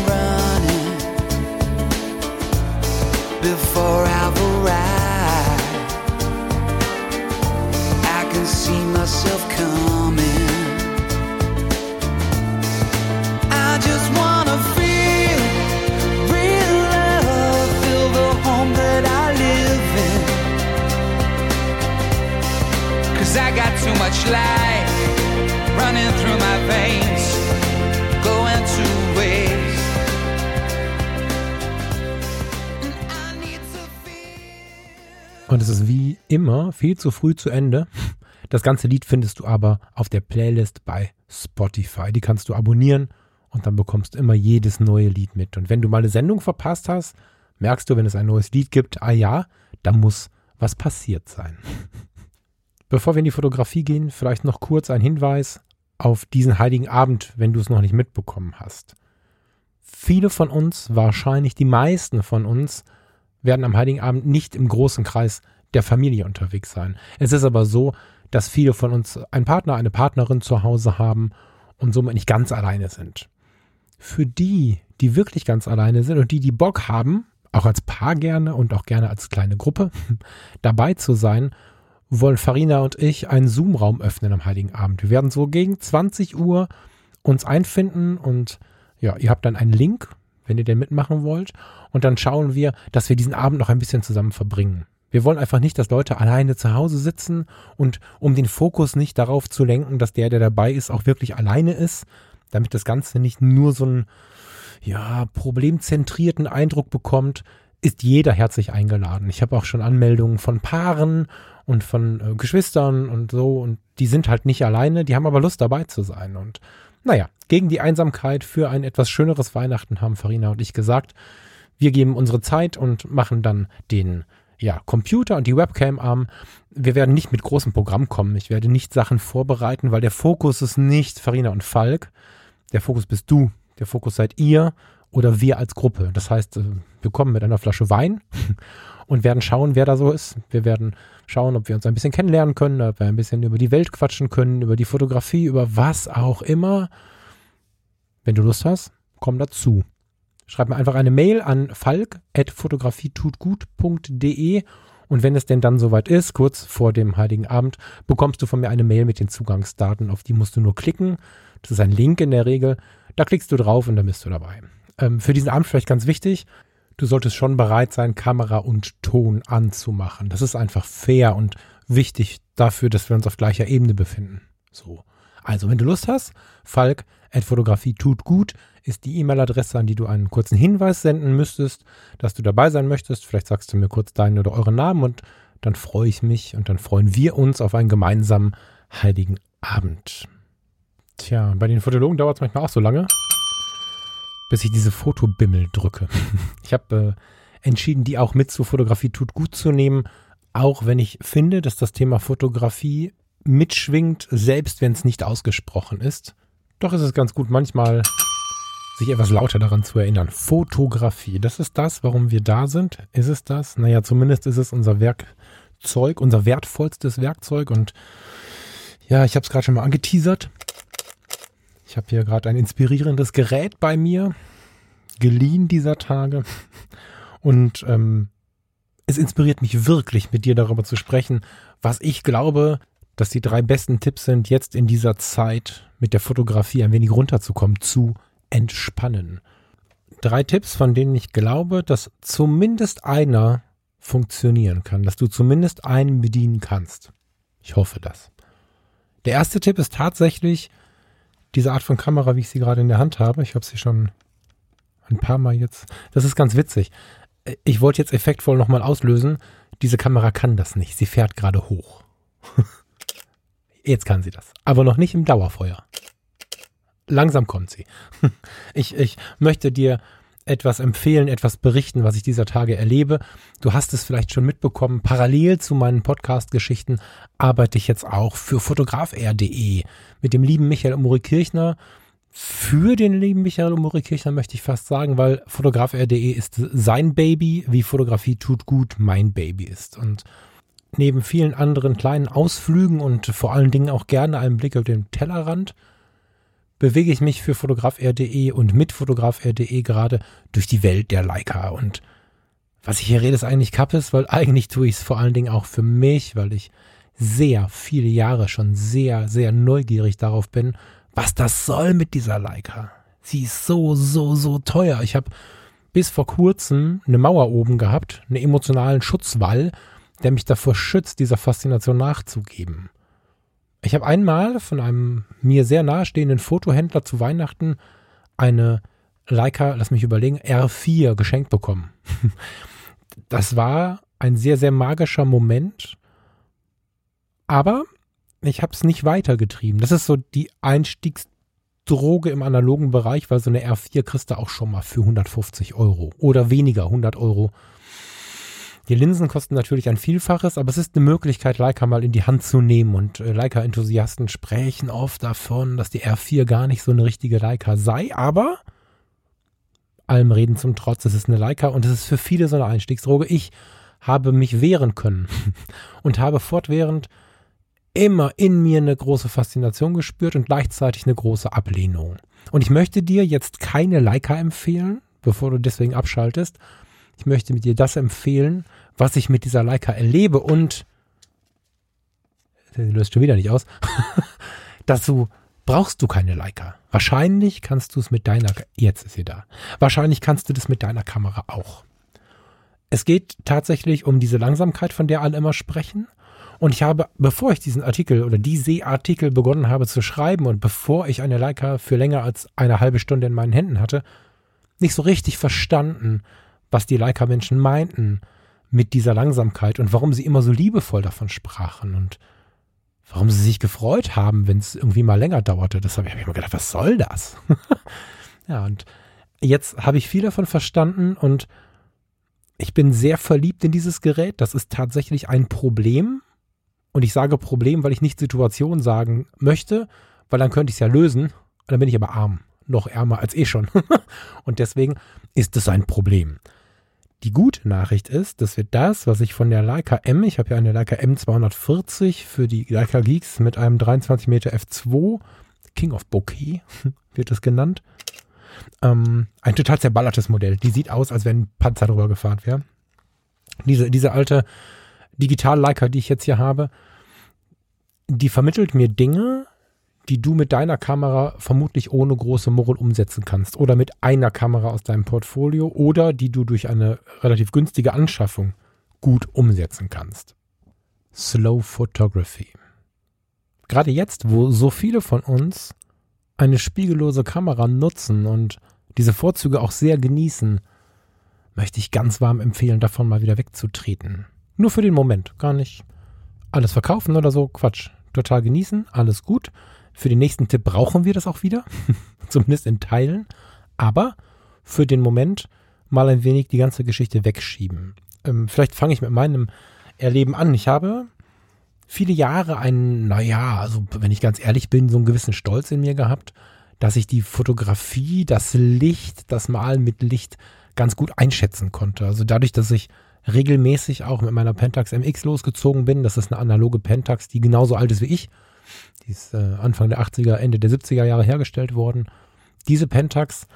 [SPEAKER 1] immer viel zu früh zu Ende. Das ganze Lied findest du aber auf der Playlist bei Spotify. Die kannst du abonnieren und dann bekommst du immer jedes neue Lied mit. Und wenn du mal eine Sendung verpasst hast, merkst du, wenn es ein neues Lied gibt, ah ja, da muss was passiert sein. Bevor wir in die Fotografie gehen, vielleicht noch kurz ein Hinweis auf diesen heiligen Abend, wenn du es noch nicht mitbekommen hast. Viele von uns, wahrscheinlich die meisten von uns, werden am heiligen Abend nicht im großen Kreis der Familie unterwegs sein. Es ist aber so, dass viele von uns einen Partner, eine Partnerin zu Hause haben und somit nicht ganz alleine sind. Für die, die wirklich ganz alleine sind und die, die Bock haben, auch als Paar gerne und auch gerne als kleine Gruppe dabei zu sein, wollen Farina und ich einen Zoom-Raum öffnen am Heiligen Abend. Wir werden so gegen 20 Uhr uns einfinden und ja, ihr habt dann einen Link, wenn ihr den mitmachen wollt. Und dann schauen wir, dass wir diesen Abend noch ein bisschen zusammen verbringen. Wir wollen einfach nicht, dass Leute alleine zu Hause sitzen und um den Fokus nicht darauf zu lenken, dass der, der dabei ist, auch wirklich alleine ist, damit das Ganze nicht nur so einen, ja, problemzentrierten Eindruck bekommt, ist jeder herzlich eingeladen. Ich habe auch schon Anmeldungen von Paaren und von äh, Geschwistern und so und die sind halt nicht alleine, die haben aber Lust dabei zu sein und naja, gegen die Einsamkeit für ein etwas schöneres Weihnachten haben Farina und ich gesagt, wir geben unsere Zeit und machen dann den ja, Computer und die Webcam am. Wir werden nicht mit großem Programm kommen. Ich werde nicht Sachen vorbereiten, weil der Fokus ist nicht Farina und Falk. Der Fokus bist du. Der Fokus seid ihr oder wir als Gruppe. Das heißt, äh, wir kommen mit einer Flasche Wein und werden schauen, wer da so ist. Wir werden schauen, ob wir uns ein bisschen kennenlernen können, ob wir ein bisschen über die Welt quatschen können, über die Fotografie, über was auch immer. Wenn du Lust hast, komm dazu. Schreib mir einfach eine Mail an falk.fotografietutgut.de und wenn es denn dann soweit ist, kurz vor dem Heiligen Abend, bekommst du von mir eine Mail mit den Zugangsdaten. Auf die musst du nur klicken. Das ist ein Link in der Regel. Da klickst du drauf und dann bist du dabei. Ähm, für diesen Abend vielleicht ganz wichtig, du solltest schon bereit sein, Kamera und Ton anzumachen. Das ist einfach fair und wichtig dafür, dass wir uns auf gleicher Ebene befinden. So. Also, wenn du Lust hast, Falk at Fotografie tut gut ist die E-Mail-Adresse, an die du einen kurzen Hinweis senden müsstest, dass du dabei sein möchtest. Vielleicht sagst du mir kurz deinen oder euren Namen und dann freue ich mich und dann freuen wir uns auf einen gemeinsamen heiligen Abend. Tja, bei den Fotologen dauert es manchmal auch so lange, bis ich diese Fotobimmel drücke. Ich habe äh, entschieden, die auch mit zur Fotografie tut gut zu nehmen, auch wenn ich finde, dass das Thema Fotografie mitschwingt, selbst wenn es nicht ausgesprochen ist. Doch ist es ganz gut, manchmal sich etwas lauter daran zu erinnern. Fotografie, das ist das, warum wir da sind. Ist es das? Naja, zumindest ist es unser Werkzeug, unser wertvollstes Werkzeug. Und ja, ich habe es gerade schon mal angeteasert. Ich habe hier gerade ein inspirierendes Gerät bei mir, geliehen dieser Tage. Und ähm, es inspiriert mich wirklich, mit dir darüber zu sprechen, was ich glaube, dass die drei besten Tipps sind, jetzt in dieser Zeit mit der Fotografie ein wenig runterzukommen, zu entspannen. Drei Tipps, von denen ich glaube, dass zumindest einer funktionieren kann, dass du zumindest einen bedienen kannst. Ich hoffe das. Der erste Tipp ist tatsächlich diese Art von Kamera, wie ich sie gerade in der Hand habe. Ich habe sie schon ein paar Mal jetzt. Das ist ganz witzig. Ich wollte jetzt effektvoll nochmal auslösen. Diese Kamera kann das nicht. Sie fährt gerade hoch. jetzt kann sie das. Aber noch nicht im Dauerfeuer langsam kommt sie. Ich, ich möchte dir etwas empfehlen, etwas berichten, was ich dieser Tage erlebe. Du hast es vielleicht schon mitbekommen. Parallel zu meinen Podcast-Geschichten arbeite ich jetzt auch für fotograf.r.de mit dem lieben Michael Umuri Kirchner. Für den lieben Michael Umuri Kirchner möchte ich fast sagen, weil fotograf.r.de ist sein Baby, wie Fotografie tut gut mein Baby ist. Und neben vielen anderen kleinen Ausflügen und vor allen Dingen auch gerne einen Blick auf den Tellerrand bewege ich mich für fotograf.r.de und mit fotograf.r.de gerade durch die Welt der Leica. Und was ich hier rede, ist eigentlich Kappes, weil eigentlich tue ich es vor allen Dingen auch für mich, weil ich sehr viele Jahre schon sehr, sehr neugierig darauf bin, was das soll mit dieser Leica. Sie ist so, so, so teuer. Ich habe bis vor kurzem eine Mauer oben gehabt, einen emotionalen Schutzwall, der mich davor schützt, dieser Faszination nachzugeben. Ich habe einmal von einem mir sehr nahestehenden Fotohändler zu Weihnachten eine Leica, lass mich überlegen, R4 geschenkt bekommen. Das war ein sehr, sehr magischer Moment, aber ich habe es nicht weitergetrieben. Das ist so die Einstiegsdroge im analogen Bereich, weil so eine R4 kriegst du auch schon mal für 150 Euro oder weniger, 100 Euro. Die Linsen kosten natürlich ein Vielfaches, aber es ist eine Möglichkeit, Leica mal in die Hand zu nehmen. Und äh, Leica-Enthusiasten sprechen oft davon, dass die R4 gar nicht so eine richtige Leica sei. Aber allem Reden zum Trotz, es ist eine Leica und es ist für viele so eine Einstiegsdroge. Ich habe mich wehren können und habe fortwährend immer in mir eine große Faszination gespürt und gleichzeitig eine große Ablehnung. Und ich möchte dir jetzt keine Leica empfehlen, bevor du deswegen abschaltest, ich möchte mit dir das empfehlen, was ich mit dieser Leica erlebe und der löst schon wieder nicht aus. Dazu brauchst du keine Leica. Wahrscheinlich kannst du es mit deiner, jetzt ist sie da. Wahrscheinlich kannst du das mit deiner Kamera auch. Es geht tatsächlich um diese Langsamkeit, von der alle immer sprechen. Und ich habe, bevor ich diesen Artikel oder diese Artikel begonnen habe zu schreiben und bevor ich eine Leica für länger als eine halbe Stunde in meinen Händen hatte, nicht so richtig verstanden, was die Leica-Menschen meinten mit dieser Langsamkeit und warum sie immer so liebevoll davon sprachen und warum sie sich gefreut haben, wenn es irgendwie mal länger dauerte. Das habe ich, mir gedacht, was soll das? ja, und jetzt habe ich viel davon verstanden und ich bin sehr verliebt in dieses Gerät. Das ist tatsächlich ein Problem. Und ich sage Problem, weil ich nicht Situation sagen möchte, weil dann könnte ich es ja lösen. Und dann bin ich aber arm. Noch ärmer als eh schon. und deswegen ist es ein Problem. Die gute Nachricht ist, dass wir das, was ich von der Leica M, ich habe ja eine Leica M240 für die Leica Geeks mit einem 23 Meter F2, King of Bokeh wird es genannt, ähm, ein total zerballertes Modell. Die sieht aus, als wenn ein Panzer drüber gefahren wäre. Diese, diese alte Digital-Leica, die ich jetzt hier habe, die vermittelt mir Dinge, die du mit deiner Kamera vermutlich ohne große Murrel umsetzen kannst oder mit einer Kamera aus deinem Portfolio oder die du durch eine relativ günstige Anschaffung gut umsetzen kannst. Slow Photography. Gerade jetzt, wo so viele von uns eine spiegellose Kamera nutzen und diese Vorzüge auch sehr genießen, möchte ich ganz warm empfehlen, davon mal wieder wegzutreten. Nur für den Moment, gar nicht alles verkaufen oder so, Quatsch. Total genießen, alles gut. Für den nächsten Tipp brauchen wir das auch wieder, zumindest in Teilen. Aber für den Moment mal ein wenig die ganze Geschichte wegschieben. Ähm, vielleicht fange ich mit meinem Erleben an. Ich habe viele Jahre einen, naja, also wenn ich ganz ehrlich bin, so einen gewissen Stolz in mir gehabt, dass ich die Fotografie, das Licht, das Malen mit Licht ganz gut einschätzen konnte. Also dadurch, dass ich regelmäßig auch mit meiner Pentax MX losgezogen bin, das ist eine analoge Pentax, die genauso alt ist wie ich, die ist äh, Anfang der 80er, Ende der 70er Jahre hergestellt worden. Diese Pentax,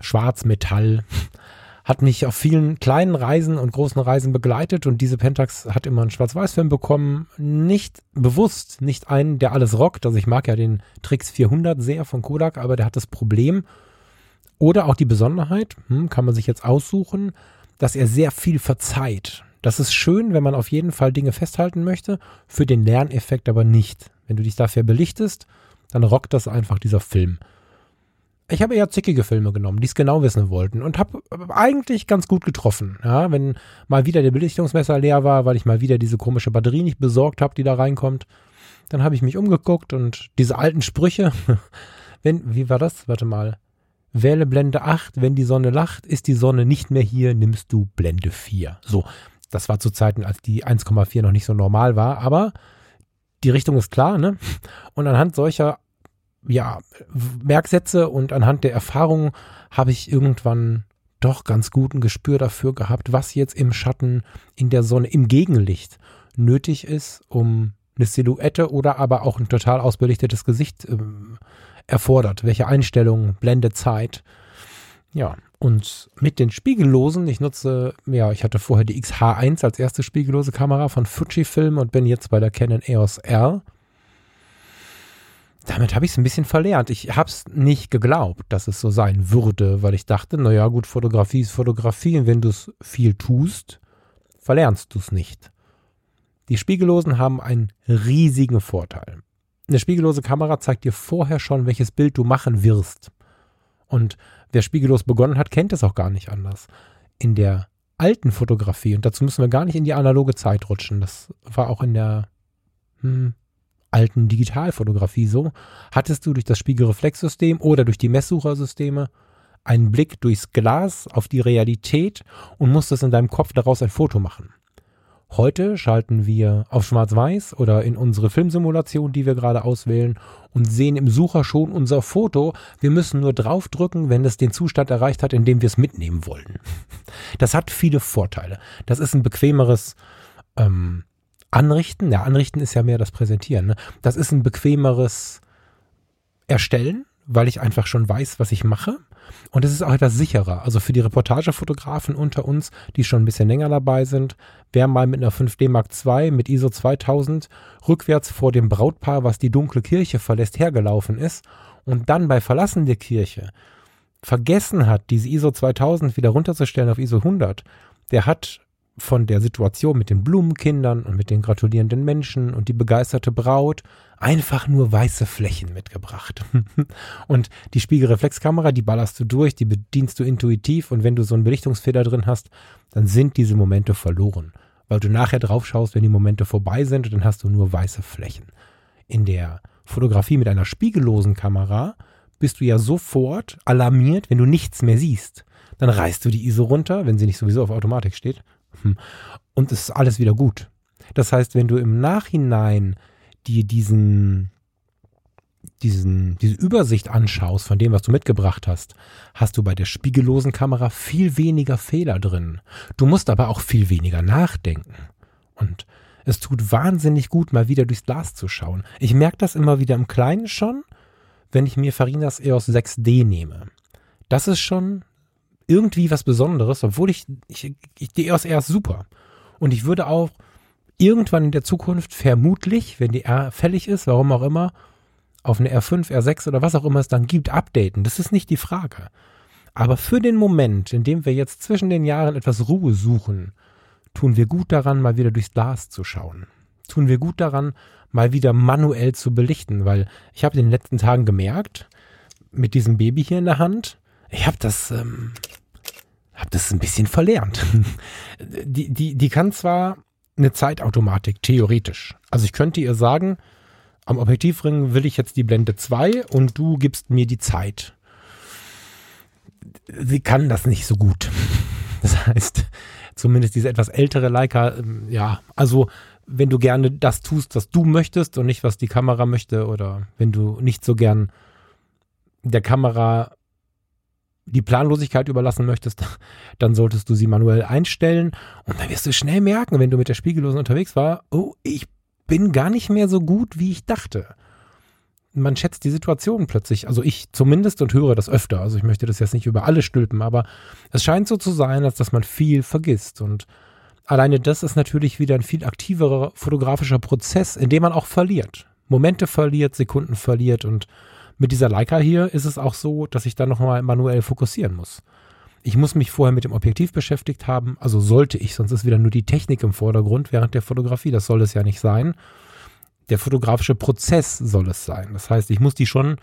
[SPEAKER 1] schwarz Metall, hat mich auf vielen kleinen Reisen und großen Reisen begleitet und diese Pentax hat immer einen Schwarz-Weiß-Film bekommen. Nicht bewusst, nicht einen, der alles rockt. Also ich mag ja den Trix 400 sehr von Kodak, aber der hat das Problem oder auch die Besonderheit, hm, kann man sich jetzt aussuchen, dass er sehr viel verzeiht. Das ist schön, wenn man auf jeden Fall Dinge festhalten möchte, für den Lerneffekt aber nicht. Wenn du dich dafür belichtest, dann rockt das einfach dieser Film. Ich habe eher zickige Filme genommen, die es genau wissen wollten und habe eigentlich ganz gut getroffen. Ja, wenn mal wieder der Belichtungsmesser leer war, weil ich mal wieder diese komische Batterie nicht besorgt habe, die da reinkommt, dann habe ich mich umgeguckt und diese alten Sprüche, wenn, wie war das? Warte mal. Wähle Blende 8, wenn die Sonne lacht, ist die Sonne nicht mehr hier, nimmst du Blende 4. So, das war zu Zeiten, als die 1,4 noch nicht so normal war, aber die Richtung ist klar, ne? Und anhand solcher ja, Merksätze und anhand der Erfahrungen habe ich irgendwann doch ganz guten Gespür dafür gehabt, was jetzt im Schatten, in der Sonne, im Gegenlicht nötig ist, um eine Silhouette oder aber auch ein total ausbelichtetes Gesicht äh, erfordert. Welche Einstellungen, Blende, Zeit. Ja, und mit den Spiegellosen, ich nutze, ja, ich hatte vorher die XH1 als erste spiegellose Kamera von Fujifilm und bin jetzt bei der Canon EOS R. Damit habe ich es ein bisschen verlernt. Ich habe es nicht geglaubt, dass es so sein würde, weil ich dachte, naja, gut, Fotografie ist Fotografie und wenn du es viel tust, verlernst du es nicht. Die Spiegellosen haben einen riesigen Vorteil. Eine spiegellose Kamera zeigt dir vorher schon, welches Bild du machen wirst. Und wer spiegellos begonnen hat, kennt es auch gar nicht anders. In der alten Fotografie, und dazu müssen wir gar nicht in die analoge Zeit rutschen, das war auch in der hm, alten Digitalfotografie so, hattest du durch das Spiegelreflexsystem oder durch die Messsuchersysteme einen Blick durchs Glas auf die Realität und musstest in deinem Kopf daraus ein Foto machen. Heute schalten wir auf Schwarz-Weiß oder in unsere Filmsimulation, die wir gerade auswählen, und sehen im Sucher schon unser Foto. Wir müssen nur draufdrücken, wenn es den Zustand erreicht hat, in dem wir es mitnehmen wollen. Das hat viele Vorteile. Das ist ein bequemeres ähm, Anrichten. Ja, Anrichten ist ja mehr das Präsentieren. Ne? Das ist ein bequemeres Erstellen, weil ich einfach schon weiß, was ich mache. Und es ist auch etwas sicherer. Also für die Reportagefotografen unter uns, die schon ein bisschen länger dabei sind, wer mal mit einer 5D Mark II mit ISO 2000 rückwärts vor dem Brautpaar, was die dunkle Kirche verlässt, hergelaufen ist und dann bei Verlassen der Kirche vergessen hat, diese ISO 2000 wieder runterzustellen auf ISO 100, der hat von der Situation mit den Blumenkindern und mit den gratulierenden Menschen und die begeisterte Braut einfach nur weiße Flächen mitgebracht. und die Spiegelreflexkamera, die ballerst du durch, die bedienst du intuitiv und wenn du so einen Belichtungsfehler drin hast, dann sind diese Momente verloren, weil du nachher drauf schaust, wenn die Momente vorbei sind und dann hast du nur weiße Flächen. In der Fotografie mit einer spiegellosen Kamera bist du ja sofort alarmiert, wenn du nichts mehr siehst. Dann reißt du die ISO runter, wenn sie nicht sowieso auf Automatik steht. Und es ist alles wieder gut. Das heißt, wenn du im Nachhinein dir diesen, diesen, diese Übersicht anschaust von dem, was du mitgebracht hast, hast du bei der spiegellosen Kamera viel weniger Fehler drin. Du musst aber auch viel weniger nachdenken. Und es tut wahnsinnig gut, mal wieder durchs Glas zu schauen. Ich merke das immer wieder im Kleinen schon, wenn ich mir Farinas EOS 6D nehme. Das ist schon irgendwie was Besonderes, obwohl ich, ich, ich die EOS R ist super. Und ich würde auch irgendwann in der Zukunft vermutlich, wenn die R fällig ist, warum auch immer, auf eine R5, R6 oder was auch immer es dann gibt, updaten. Das ist nicht die Frage. Aber für den Moment, in dem wir jetzt zwischen den Jahren etwas Ruhe suchen, tun wir gut daran, mal wieder durchs Glas zu schauen. Tun wir gut daran, mal wieder manuell zu belichten, weil ich habe in den letzten Tagen gemerkt, mit diesem Baby hier in der Hand, ich habe das, ähm, hab das ein bisschen verlernt. die, die, die kann zwar eine Zeitautomatik, theoretisch. Also ich könnte ihr sagen, am Objektivring will ich jetzt die Blende 2 und du gibst mir die Zeit. Sie kann das nicht so gut. Das heißt, zumindest diese etwas ältere Leica, ähm, ja, also wenn du gerne das tust, was du möchtest und nicht, was die Kamera möchte, oder wenn du nicht so gern der Kamera die Planlosigkeit überlassen möchtest, dann solltest du sie manuell einstellen und dann wirst du schnell merken, wenn du mit der Spiegellosen unterwegs war, oh, ich bin gar nicht mehr so gut, wie ich dachte. Man schätzt die Situation plötzlich, also ich zumindest und höre das öfter, also ich möchte das jetzt nicht über alle stülpen, aber es scheint so zu sein, als dass man viel vergisst und alleine das ist natürlich wieder ein viel aktiverer fotografischer Prozess, in dem man auch verliert. Momente verliert, Sekunden verliert und mit dieser Leica hier ist es auch so, dass ich dann nochmal manuell fokussieren muss. Ich muss mich vorher mit dem Objektiv beschäftigt haben, also sollte ich, sonst ist wieder nur die Technik im Vordergrund während der Fotografie. Das soll es ja nicht sein. Der fotografische Prozess soll es sein. Das heißt, ich muss die schon,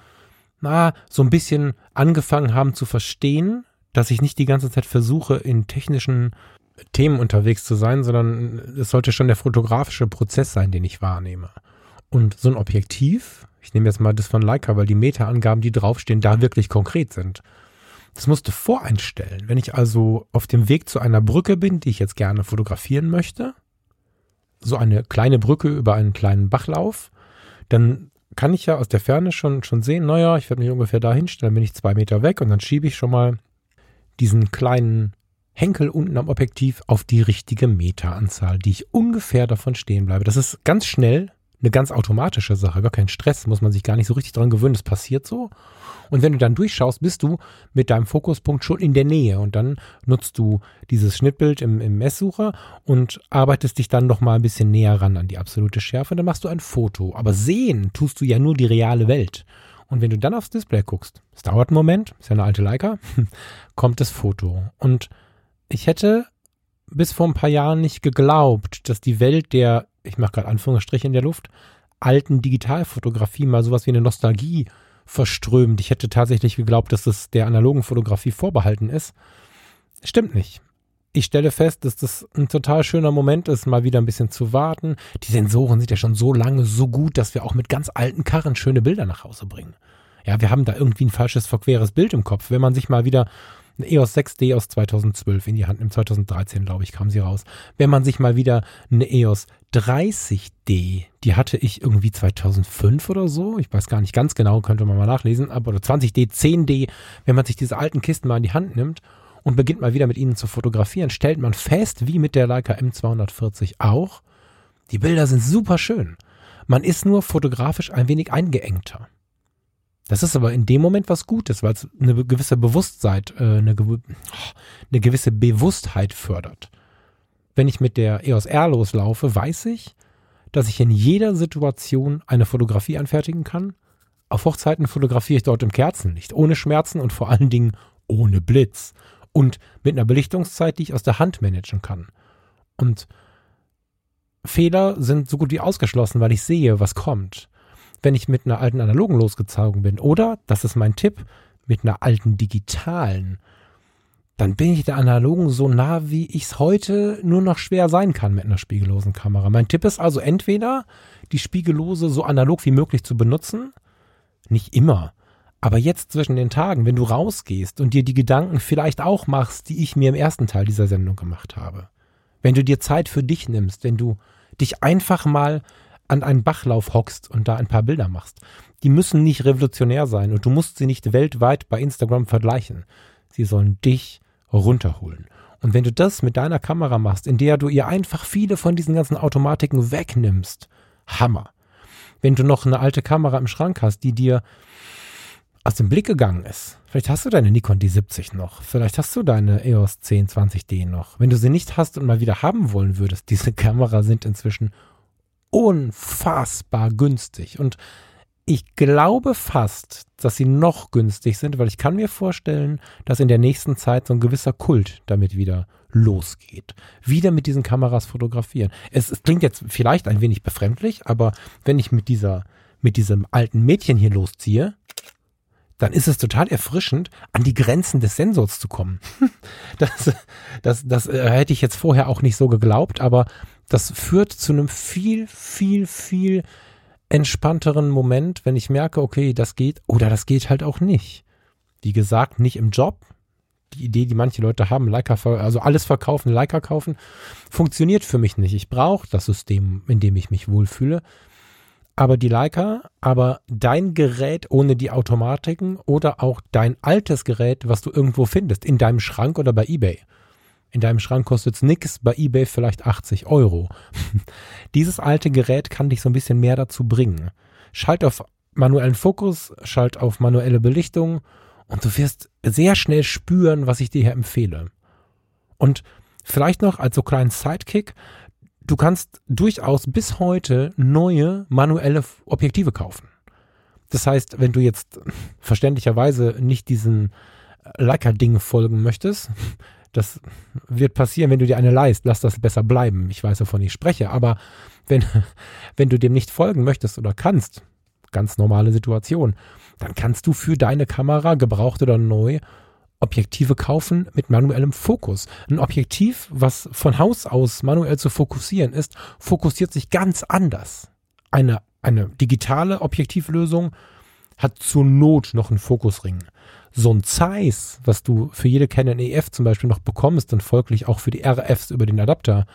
[SPEAKER 1] na, so ein bisschen angefangen haben zu verstehen, dass ich nicht die ganze Zeit versuche, in technischen Themen unterwegs zu sein, sondern es sollte schon der fotografische Prozess sein, den ich wahrnehme. Und so ein Objektiv, ich nehme jetzt mal das von Leica, weil die Meta-Angaben, die draufstehen, da wirklich konkret sind. Das musst du voreinstellen. Wenn ich also auf dem Weg zu einer Brücke bin, die ich jetzt gerne fotografieren möchte, so eine kleine Brücke über einen kleinen Bachlauf, dann kann ich ja aus der Ferne schon, schon sehen, naja, ich werde mich ungefähr da hinstellen, dann bin ich zwei Meter weg und dann schiebe ich schon mal diesen kleinen Henkel unten am Objektiv auf die richtige Meteranzahl, die ich ungefähr davon stehen bleibe. Das ist ganz schnell eine ganz automatische Sache, gar kein Stress, muss man sich gar nicht so richtig dran gewöhnen, das passiert so. Und wenn du dann durchschaust, bist du mit deinem Fokuspunkt schon in der Nähe und dann nutzt du dieses Schnittbild im, im Messsucher und arbeitest dich dann noch mal ein bisschen näher ran an die absolute Schärfe und dann machst du ein Foto. Aber sehen tust du ja nur die reale Welt. Und wenn du dann aufs Display guckst, es dauert einen Moment, ist ja eine alte Leica, kommt das Foto. Und ich hätte bis vor ein paar Jahren nicht geglaubt, dass die Welt der, ich mache gerade Anführungsstriche in der Luft, alten Digitalfotografie mal sowas wie eine Nostalgie verströmt. Ich hätte tatsächlich geglaubt, dass das der analogen Fotografie vorbehalten ist. Stimmt nicht. Ich stelle fest, dass das ein total schöner Moment ist, mal wieder ein bisschen zu warten. Die Sensoren sind ja schon so lange so gut, dass wir auch mit ganz alten Karren schöne Bilder nach Hause bringen. Ja, wir haben da irgendwie ein falsches, verqueres Bild im Kopf. Wenn man sich mal wieder eine EOS 6D aus 2012 in die Hand nimmt, 2013 glaube ich, kam sie raus. Wenn man sich mal wieder eine EOS 30D, die hatte ich irgendwie 2005 oder so, ich weiß gar nicht ganz genau, könnte man mal nachlesen, aber oder 20D, 10D, wenn man sich diese alten Kisten mal in die Hand nimmt und beginnt mal wieder mit ihnen zu fotografieren, stellt man fest, wie mit der Leica M240 auch, die Bilder sind super schön. Man ist nur fotografisch ein wenig eingeengter. Das ist aber in dem Moment was Gutes, weil es eine gewisse Bewusstsein, äh, eine, eine gewisse Bewusstheit fördert. Wenn ich mit der EOS R loslaufe, weiß ich, dass ich in jeder Situation eine Fotografie anfertigen kann. Auf Hochzeiten fotografiere ich dort im Kerzenlicht, ohne Schmerzen und vor allen Dingen ohne Blitz und mit einer Belichtungszeit, die ich aus der Hand managen kann. Und Fehler sind so gut wie ausgeschlossen, weil ich sehe, was kommt wenn ich mit einer alten analogen losgezogen bin. Oder, das ist mein Tipp, mit einer alten digitalen. Dann bin ich der analogen so nah, wie ich es heute nur noch schwer sein kann mit einer spiegellosen Kamera. Mein Tipp ist also entweder die spiegellose so analog wie möglich zu benutzen. Nicht immer. Aber jetzt zwischen den Tagen, wenn du rausgehst und dir die Gedanken vielleicht auch machst, die ich mir im ersten Teil dieser Sendung gemacht habe. Wenn du dir Zeit für dich nimmst, wenn du dich einfach mal an einen Bachlauf hockst und da ein paar Bilder machst. Die müssen nicht revolutionär sein und du musst sie nicht weltweit bei Instagram vergleichen. Sie sollen dich runterholen. Und wenn du das mit deiner Kamera machst, in der du ihr einfach viele von diesen ganzen Automatiken wegnimmst, Hammer. Wenn du noch eine alte Kamera im Schrank hast, die dir aus dem Blick gegangen ist. Vielleicht hast du deine Nikon D70 noch. Vielleicht hast du deine EOS 1020D noch. Wenn du sie nicht hast und mal wieder haben wollen würdest, diese Kamera sind inzwischen unfassbar günstig. Und ich glaube fast, dass sie noch günstig sind, weil ich kann mir vorstellen, dass in der nächsten Zeit so ein gewisser Kult damit wieder losgeht. Wieder mit diesen Kameras fotografieren. Es, es klingt jetzt vielleicht ein wenig befremdlich, aber wenn ich mit dieser, mit diesem alten Mädchen hier losziehe, dann ist es total erfrischend, an die Grenzen des Sensors zu kommen. das, das, das äh, hätte ich jetzt vorher auch nicht so geglaubt, aber das führt zu einem viel, viel, viel entspannteren Moment, wenn ich merke, okay, das geht oder das geht halt auch nicht. Wie gesagt, nicht im Job. Die Idee, die manche Leute haben, Leica, also alles verkaufen, Leica kaufen, funktioniert für mich nicht. Ich brauche das System, in dem ich mich wohlfühle. Aber die Leica, aber dein Gerät ohne die Automatiken oder auch dein altes Gerät, was du irgendwo findest, in deinem Schrank oder bei eBay. In deinem Schrank kostet es nix, bei eBay vielleicht 80 Euro. Dieses alte Gerät kann dich so ein bisschen mehr dazu bringen. Schalt auf manuellen Fokus, schalt auf manuelle Belichtung und du wirst sehr schnell spüren, was ich dir hier empfehle. Und vielleicht noch als so kleinen Sidekick, du kannst durchaus bis heute neue manuelle Objektive kaufen. Das heißt, wenn du jetzt verständlicherweise nicht diesen Leica-Ding folgen möchtest, das wird passieren, wenn du dir eine leist. Lass das besser bleiben. Ich weiß, wovon ich spreche. Aber wenn, wenn du dem nicht folgen möchtest oder kannst, ganz normale Situation, dann kannst du für deine Kamera, gebraucht oder neu, Objektive kaufen mit manuellem Fokus. Ein Objektiv, was von Haus aus manuell zu fokussieren ist, fokussiert sich ganz anders. Eine, eine digitale Objektivlösung hat zur Not noch einen Fokusring so ein Zeiss, was du für jede Canon EF zum Beispiel noch bekommst und folglich auch für die RFs über den Adapter,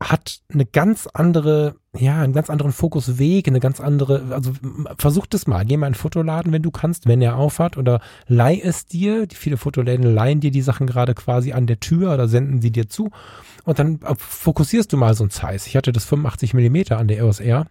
[SPEAKER 1] hat eine ganz andere, ja, einen ganz anderen Fokusweg, eine ganz andere, also versuch das mal, geh mal in einen Fotoladen, wenn du kannst, wenn er aufhat oder leih es dir, die viele Fotoläden leihen dir die Sachen gerade quasi an der Tür oder senden sie dir zu und dann fokussierst du mal so ein Zeiss. Ich hatte das 85 Millimeter an der EOS R.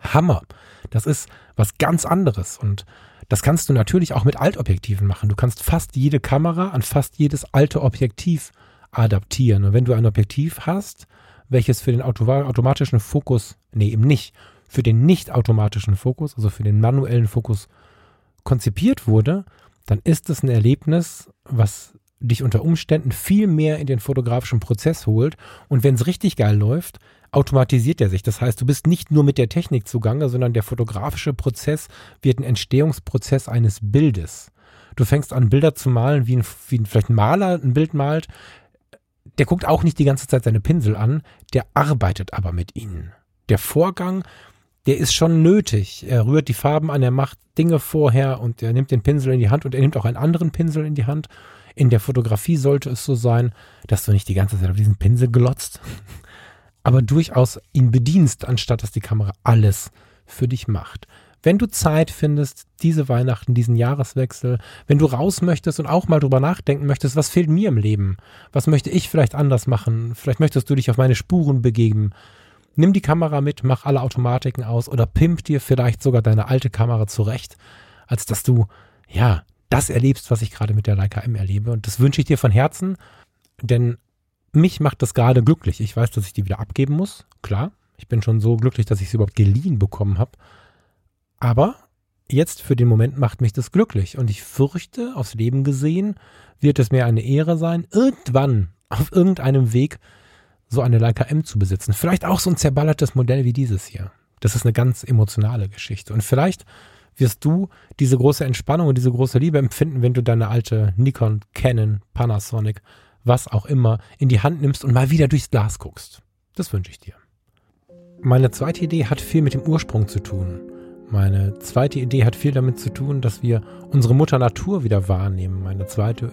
[SPEAKER 1] Hammer. Das ist was ganz anderes und das kannst du natürlich auch mit Altobjektiven machen. Du kannst fast jede Kamera an fast jedes alte Objektiv adaptieren. Und wenn du ein Objektiv hast, welches für den Auto automatischen Fokus, nee, eben nicht, für den nicht automatischen Fokus, also für den manuellen Fokus konzipiert wurde, dann ist es ein Erlebnis, was dich unter Umständen viel mehr in den fotografischen Prozess holt. Und wenn es richtig geil läuft, automatisiert er sich. Das heißt, du bist nicht nur mit der Technik zugange, sondern der fotografische Prozess wird ein Entstehungsprozess eines Bildes. Du fängst an, Bilder zu malen, wie, ein, wie ein, vielleicht ein Maler ein Bild malt, der guckt auch nicht die ganze Zeit seine Pinsel an, der arbeitet aber mit ihnen. Der Vorgang, der ist schon nötig. Er rührt die Farben an, er macht Dinge vorher und er nimmt den Pinsel in die Hand und er nimmt auch einen anderen Pinsel in die Hand. In der Fotografie sollte es so sein, dass du nicht die ganze Zeit auf diesen Pinsel glotzt, aber durchaus ihn bedienst, anstatt dass die Kamera alles für dich macht wenn du Zeit findest, diese Weihnachten, diesen Jahreswechsel, wenn du raus möchtest und auch mal drüber nachdenken möchtest, was fehlt mir im Leben? Was möchte ich vielleicht anders machen? Vielleicht möchtest du dich auf meine Spuren begeben. Nimm die Kamera mit, mach alle Automatiken aus oder pimp dir vielleicht sogar deine alte Kamera zurecht, als dass du, ja, das erlebst, was ich gerade mit der Leica M erlebe. Und das wünsche ich dir von Herzen, denn mich macht das gerade glücklich. Ich weiß, dass ich die wieder abgeben muss, klar. Ich bin schon so glücklich, dass ich sie überhaupt geliehen bekommen habe. Aber jetzt für den Moment macht mich das glücklich und ich fürchte, aufs Leben gesehen, wird es mir eine Ehre sein, irgendwann auf irgendeinem Weg so eine Leica M zu besitzen. Vielleicht auch so ein zerballertes Modell wie dieses hier. Das ist eine ganz emotionale Geschichte. Und vielleicht wirst du diese große Entspannung und diese große Liebe empfinden, wenn du deine alte Nikon, Canon, Panasonic, was auch immer, in die Hand nimmst und mal wieder durchs Glas guckst. Das wünsche ich dir. Meine zweite Idee hat viel mit dem Ursprung zu tun. Meine zweite Idee hat viel damit zu tun, dass wir unsere Mutter Natur wieder wahrnehmen. Meine zweite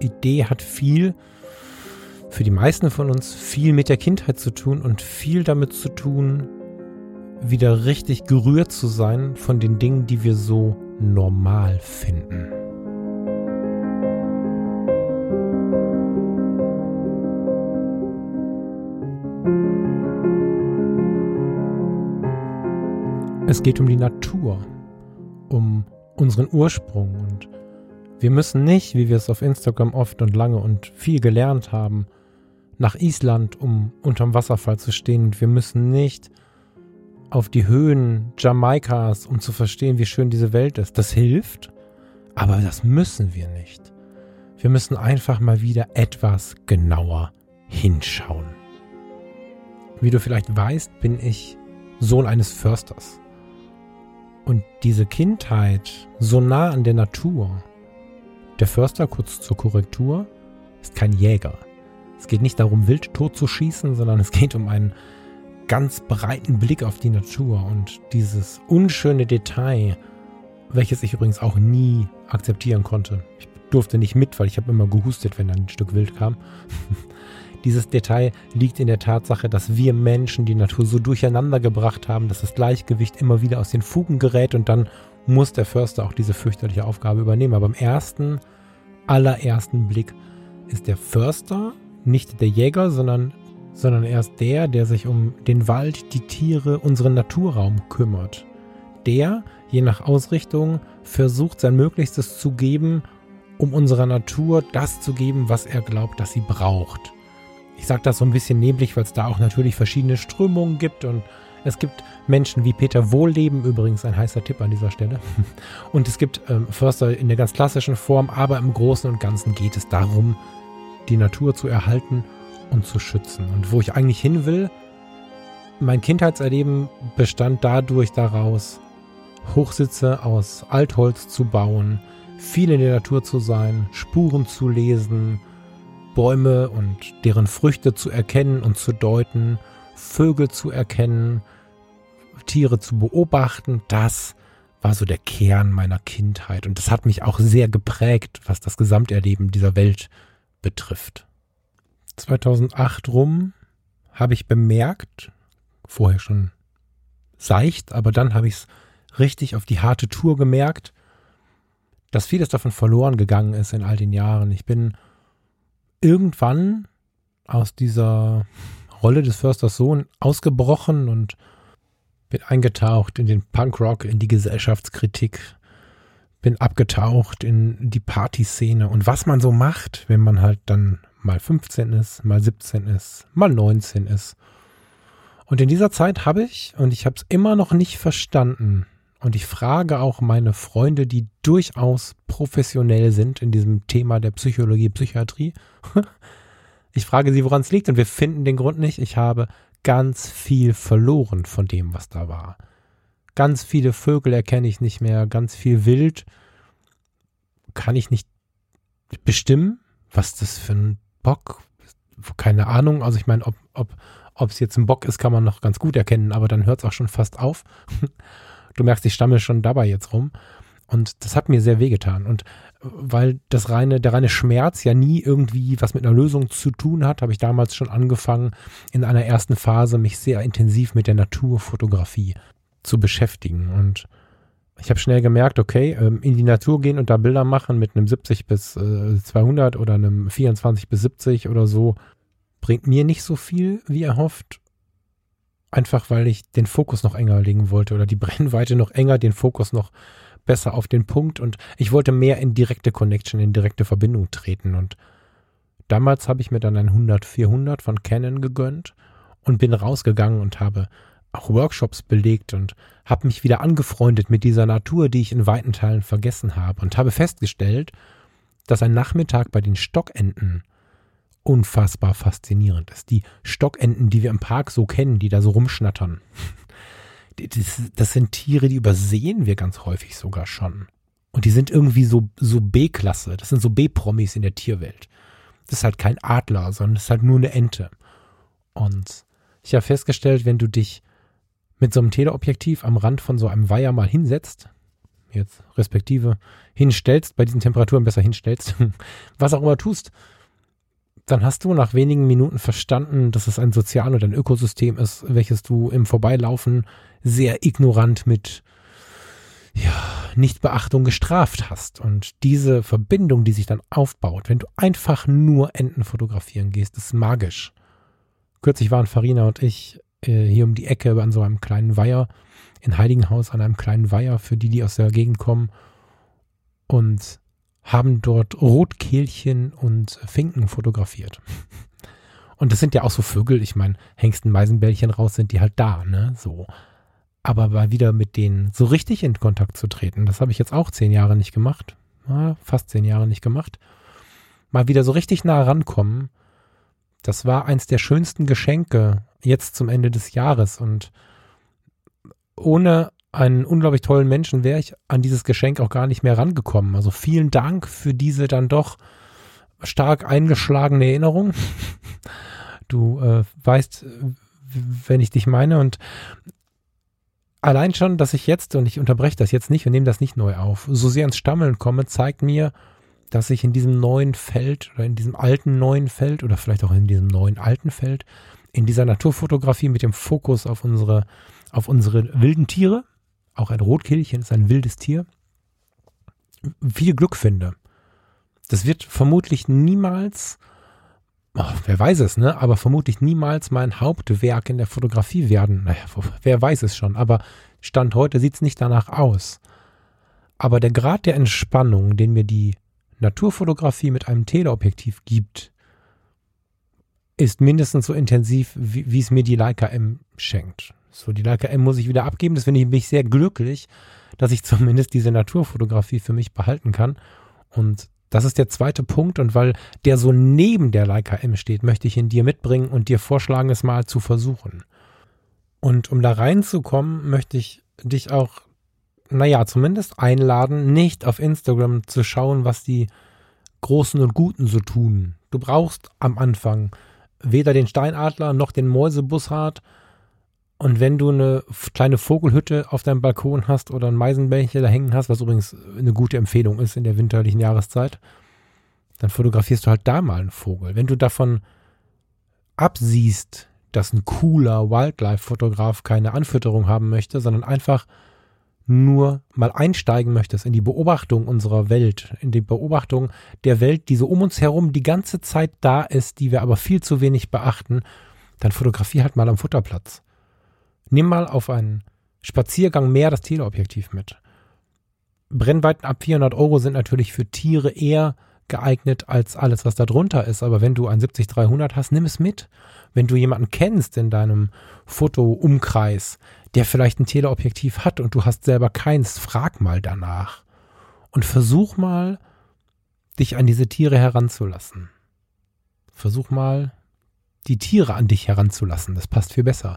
[SPEAKER 1] Idee hat viel, für die meisten von uns, viel mit der Kindheit zu tun und viel damit zu tun, wieder richtig gerührt zu sein von den Dingen, die wir so normal finden. Es geht um die Natur, um unseren Ursprung und wir müssen nicht, wie wir es auf Instagram oft und lange und viel gelernt haben, nach Island, um unterm Wasserfall zu stehen und wir müssen nicht auf die Höhen Jamaikas, um zu verstehen, wie schön diese Welt ist. Das hilft, aber das müssen wir nicht. Wir müssen einfach mal wieder etwas genauer hinschauen. Wie du vielleicht weißt, bin ich Sohn eines Försters. Und diese Kindheit so nah an der Natur. Der Förster, kurz zur Korrektur, ist kein Jäger. Es geht nicht darum, wild tot zu schießen, sondern es geht um einen ganz breiten Blick auf die Natur und dieses unschöne Detail, welches ich übrigens auch nie akzeptieren konnte. Ich durfte nicht mit, weil ich habe immer gehustet, wenn ein Stück Wild kam. Dieses Detail liegt in der Tatsache, dass wir Menschen die Natur so durcheinander gebracht haben, dass das Gleichgewicht immer wieder aus den Fugen gerät und dann muss der Förster auch diese fürchterliche Aufgabe übernehmen. Aber im ersten, allerersten Blick ist der Förster nicht der Jäger, sondern, sondern erst der, der sich um den Wald, die Tiere, unseren Naturraum kümmert. Der, je nach Ausrichtung, versucht sein Möglichstes zu geben, um unserer Natur das zu geben, was er glaubt, dass sie braucht. Ich sage das so ein bisschen neblig, weil es da auch natürlich verschiedene Strömungen gibt und es gibt Menschen wie Peter Wohlleben, übrigens ein heißer Tipp an dieser Stelle. Und es gibt ähm, Förster in der ganz klassischen Form, aber im Großen und Ganzen geht es darum, die Natur zu erhalten und zu schützen. Und wo ich eigentlich hin will, mein Kindheitserleben bestand dadurch daraus, Hochsitze aus Altholz zu bauen, viel in der Natur zu sein, Spuren zu lesen, Bäume und deren Früchte zu erkennen und zu deuten, Vögel zu erkennen, Tiere zu beobachten, das war so der Kern meiner Kindheit und das hat mich auch sehr geprägt, was das Gesamterleben dieser Welt betrifft. 2008 rum habe ich bemerkt, vorher schon seicht, aber dann habe ich es richtig auf die harte Tour gemerkt, dass vieles davon verloren gegangen ist in all den Jahren. Ich bin irgendwann aus dieser Rolle des Försters Sohn ausgebrochen und bin eingetaucht in den Punkrock, in die Gesellschaftskritik, bin abgetaucht in die Partyszene und was man so macht, wenn man halt dann mal 15 ist, mal 17 ist, mal 19 ist. Und in dieser Zeit habe ich, und ich habe es immer noch nicht verstanden, und ich frage auch meine Freunde, die durchaus professionell sind in diesem Thema der Psychologie, Psychiatrie. Ich frage sie, woran es liegt, und wir finden den Grund nicht. Ich habe ganz viel verloren von dem, was da war. Ganz viele Vögel erkenne ich nicht mehr, ganz viel Wild kann ich nicht bestimmen, was das für ein Bock, keine Ahnung. Also ich meine, ob, ob, ob es jetzt ein Bock ist, kann man noch ganz gut erkennen, aber dann hört es auch schon fast auf. Du merkst, ich stamme schon dabei jetzt rum. Und das hat mir sehr wehgetan. Und weil das reine, der reine Schmerz ja nie irgendwie was mit einer Lösung zu tun hat, habe ich damals schon angefangen, in einer ersten Phase mich sehr intensiv mit der Naturfotografie zu beschäftigen. Und ich habe schnell gemerkt, okay, ähm, in die Natur gehen und da Bilder machen mit einem 70 bis 200 äh, oder einem 24 bis 70 oder so, bringt mir nicht so viel, wie erhofft. Einfach weil ich den Fokus noch enger legen wollte oder die Brennweite noch enger, den Fokus noch besser auf den Punkt. Und ich wollte mehr in direkte Connection, in direkte Verbindung treten. Und damals habe ich mir dann ein 100-400 von Canon gegönnt und bin rausgegangen und habe auch Workshops belegt und habe mich wieder angefreundet mit dieser Natur, die ich in weiten Teilen vergessen habe. Und habe festgestellt, dass ein Nachmittag bei den Stockenten unfassbar faszinierend ist. Die Stockenten, die wir im Park so kennen, die da so rumschnattern. Das, das sind Tiere, die übersehen wir ganz häufig sogar schon. Und die sind irgendwie so, so B-Klasse. Das sind so B-Promis in der Tierwelt. Das ist halt kein Adler, sondern das ist halt nur eine Ente. Und ich habe festgestellt, wenn du dich mit so einem Teleobjektiv am Rand von so einem Weiher mal hinsetzt, jetzt respektive hinstellst, bei diesen Temperaturen besser hinstellst, was auch immer tust, dann hast du nach wenigen Minuten verstanden, dass es ein Sozial- oder ein Ökosystem ist, welches du im Vorbeilaufen sehr ignorant mit ja, Nichtbeachtung gestraft hast. Und diese Verbindung, die sich dann aufbaut, wenn du einfach nur Enten fotografieren gehst, ist magisch. Kürzlich waren Farina und ich äh, hier um die Ecke an so einem kleinen Weiher in Heiligenhaus, an einem kleinen Weiher für die, die aus der Gegend kommen und haben dort Rotkehlchen und Finken fotografiert. Und das sind ja auch so Vögel, ich meine, Hengsten, Meisenbällchen raus sind die halt da, ne, so. Aber mal wieder mit denen so richtig in Kontakt zu treten, das habe ich jetzt auch zehn Jahre nicht gemacht, ja, fast zehn Jahre nicht gemacht. Mal wieder so richtig nah rankommen, das war eins der schönsten Geschenke jetzt zum Ende des Jahres und ohne einen unglaublich tollen Menschen wäre ich an dieses Geschenk auch gar nicht mehr rangekommen. Also vielen Dank für diese dann doch stark eingeschlagene Erinnerung. Du äh, weißt, wenn ich dich meine und allein schon, dass ich jetzt, und ich unterbreche das jetzt nicht und nehme das nicht neu auf, so sehr ins Stammeln komme, zeigt mir, dass ich in diesem neuen Feld oder in diesem alten neuen Feld oder vielleicht auch in diesem neuen alten Feld, in dieser Naturfotografie mit dem Fokus auf unsere, auf unsere wilden Tiere, auch ein Rotkehlchen ist ein wildes Tier, viel Glück finde. Das wird vermutlich niemals, oh, wer weiß es, ne, aber vermutlich niemals mein Hauptwerk in der Fotografie werden. Naja, wer weiß es schon, aber Stand heute sieht es nicht danach aus. Aber der Grad der Entspannung, den mir die Naturfotografie mit einem Teleobjektiv gibt, ist mindestens so intensiv, wie, wie es mir die Leica M schenkt. So, die Leica M muss ich wieder abgeben. Deswegen bin ich sehr glücklich, dass ich zumindest diese Naturfotografie für mich behalten kann. Und das ist der zweite Punkt. Und weil der so neben der Leica M steht, möchte ich ihn dir mitbringen und dir vorschlagen, es mal zu versuchen. Und um da reinzukommen, möchte ich dich auch naja, zumindest einladen, nicht auf Instagram zu schauen, was die Großen und Guten so tun. Du brauchst am Anfang weder den Steinadler noch den Mäusebussard. Und wenn du eine kleine Vogelhütte auf deinem Balkon hast oder ein Meisenbällchen da hängen hast, was übrigens eine gute Empfehlung ist in der winterlichen Jahreszeit, dann fotografierst du halt da mal einen Vogel. Wenn du davon absiehst, dass ein cooler Wildlife-Fotograf keine Anfütterung haben möchte, sondern einfach nur mal einsteigen möchtest in die Beobachtung unserer Welt, in die Beobachtung der Welt, die so um uns herum die ganze Zeit da ist, die wir aber viel zu wenig beachten, dann fotografier halt mal am Futterplatz. Nimm mal auf einen Spaziergang mehr das Teleobjektiv mit. Brennweiten ab 400 Euro sind natürlich für Tiere eher geeignet als alles, was da drunter ist. Aber wenn du ein 70-300 hast, nimm es mit. Wenn du jemanden kennst in deinem Fotoumkreis, der vielleicht ein Teleobjektiv hat und du hast selber keins, frag mal danach. Und versuch mal, dich an diese Tiere heranzulassen. Versuch mal, die Tiere an dich heranzulassen. Das passt viel besser.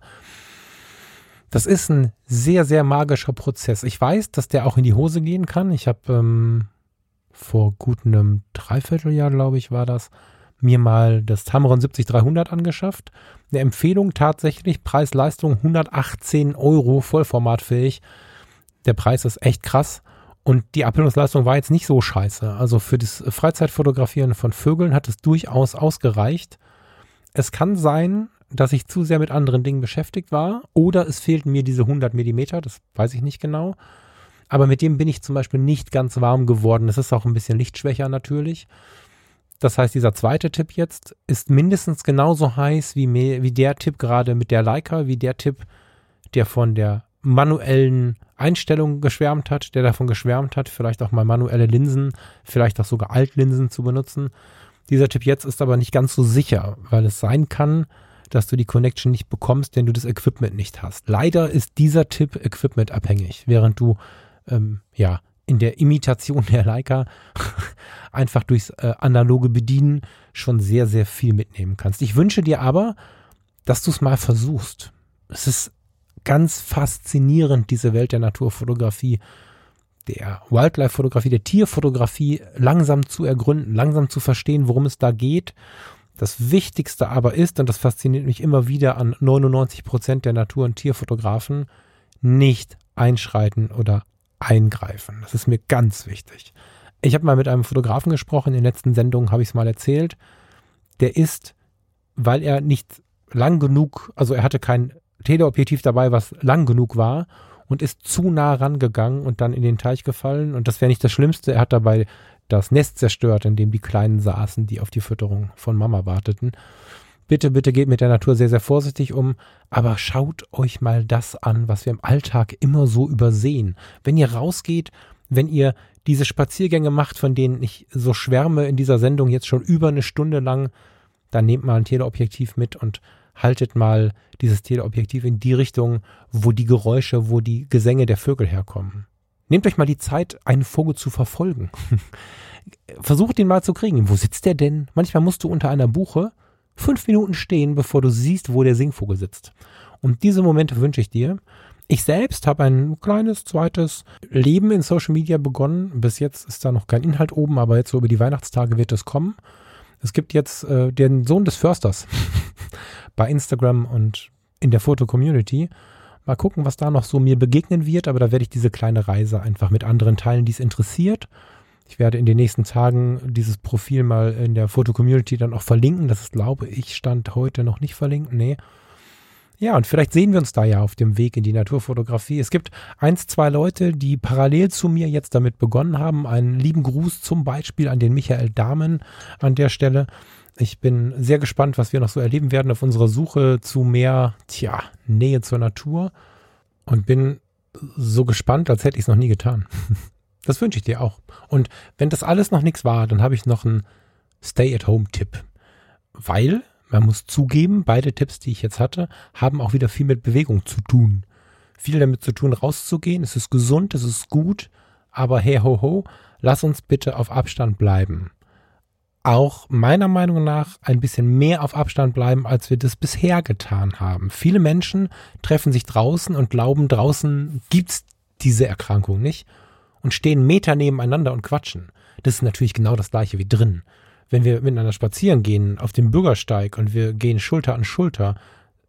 [SPEAKER 1] Das ist ein sehr, sehr magischer Prozess. Ich weiß, dass der auch in die Hose gehen kann. Ich habe ähm, vor gut einem Dreivierteljahr, glaube ich, war das, mir mal das Tamron 70-300 angeschafft. Eine Empfehlung tatsächlich, Preis-Leistung 118 Euro, vollformatfähig. Der Preis ist echt krass. Und die Abbildungsleistung war jetzt nicht so scheiße. Also für das Freizeitfotografieren von Vögeln hat es durchaus ausgereicht. Es kann sein, dass ich zu sehr mit anderen Dingen beschäftigt war oder es fehlten mir diese 100 Millimeter, das weiß ich nicht genau. Aber mit dem bin ich zum Beispiel nicht ganz warm geworden. Es ist auch ein bisschen lichtschwächer natürlich. Das heißt, dieser zweite Tipp jetzt ist mindestens genauso heiß wie, mehr, wie der Tipp gerade mit der Leica, wie der Tipp, der von der manuellen Einstellung geschwärmt hat, der davon geschwärmt hat, vielleicht auch mal manuelle Linsen, vielleicht auch sogar Altlinsen zu benutzen. Dieser Tipp jetzt ist aber nicht ganz so sicher, weil es sein kann, dass du die Connection nicht bekommst, wenn du das Equipment nicht hast. Leider ist dieser Tipp Equipment abhängig, während du ähm, ja, in der Imitation der Leica einfach durchs äh, analoge Bedienen schon sehr, sehr viel mitnehmen kannst. Ich wünsche dir aber, dass du es mal versuchst. Es ist ganz faszinierend, diese Welt der Naturfotografie, der Wildlife-Fotografie, der Tierfotografie langsam zu ergründen, langsam zu verstehen, worum es da geht. Das Wichtigste aber ist, und das fasziniert mich immer wieder an 99 Prozent der Natur- und Tierfotografen, nicht einschreiten oder eingreifen. Das ist mir ganz wichtig. Ich habe mal mit einem Fotografen gesprochen, in den letzten Sendungen habe ich es mal erzählt. Der ist, weil er nicht lang genug, also er hatte kein Teleobjektiv dabei, was lang genug war und ist zu nah rangegangen und dann in den Teich gefallen. Und das wäre nicht das Schlimmste. Er hat dabei das Nest zerstört, in dem die Kleinen saßen, die auf die Fütterung von Mama warteten. Bitte, bitte geht mit der Natur sehr, sehr vorsichtig um, aber schaut euch mal das an, was wir im Alltag immer so übersehen. Wenn ihr rausgeht, wenn ihr diese Spaziergänge macht, von denen ich so schwärme in dieser Sendung jetzt schon über eine Stunde lang, dann nehmt mal ein Teleobjektiv mit und haltet mal dieses Teleobjektiv in die Richtung, wo die Geräusche, wo die Gesänge der Vögel herkommen. Nehmt euch mal die Zeit, einen Vogel zu verfolgen. Versucht ihn mal zu kriegen. Wo sitzt der denn? Manchmal musst du unter einer Buche fünf Minuten stehen, bevor du siehst, wo der Singvogel sitzt. Und diese Momente wünsche ich dir. Ich selbst habe ein kleines zweites Leben in Social Media begonnen. Bis jetzt ist da noch kein Inhalt oben, aber jetzt so über die Weihnachtstage wird es kommen. Es gibt jetzt äh, den Sohn des Försters bei Instagram und in der Foto-Community. Mal gucken, was da noch so mir begegnen wird, aber da werde ich diese kleine Reise einfach mit anderen teilen, die es interessiert. Ich werde in den nächsten Tagen dieses Profil mal in der Foto-Community dann auch verlinken. Das ist, glaube ich, stand heute noch nicht verlinkt. Nee. Ja, und vielleicht sehen wir uns da ja auf dem Weg in die Naturfotografie. Es gibt eins, zwei Leute, die parallel zu mir jetzt damit begonnen haben. Einen lieben Gruß zum Beispiel an den Michael Dahmen an der Stelle. Ich bin sehr gespannt, was wir noch so erleben werden auf unserer Suche zu mehr, tja, Nähe zur Natur. Und bin so gespannt, als hätte ich es noch nie getan. Das wünsche ich dir auch. Und wenn das alles noch nichts war, dann habe ich noch einen Stay-at-Home-Tipp. Weil, man muss zugeben, beide Tipps, die ich jetzt hatte, haben auch wieder viel mit Bewegung zu tun. Viel damit zu tun, rauszugehen. Es ist gesund, es ist gut, aber hey ho ho, lass uns bitte auf Abstand bleiben. Auch meiner Meinung nach ein bisschen mehr auf Abstand bleiben, als wir das bisher getan haben. Viele Menschen treffen sich draußen und glauben, draußen gibt's diese Erkrankung nicht und stehen Meter nebeneinander und quatschen. Das ist natürlich genau das gleiche wie drin. Wenn wir miteinander spazieren gehen auf dem Bürgersteig und wir gehen Schulter an Schulter,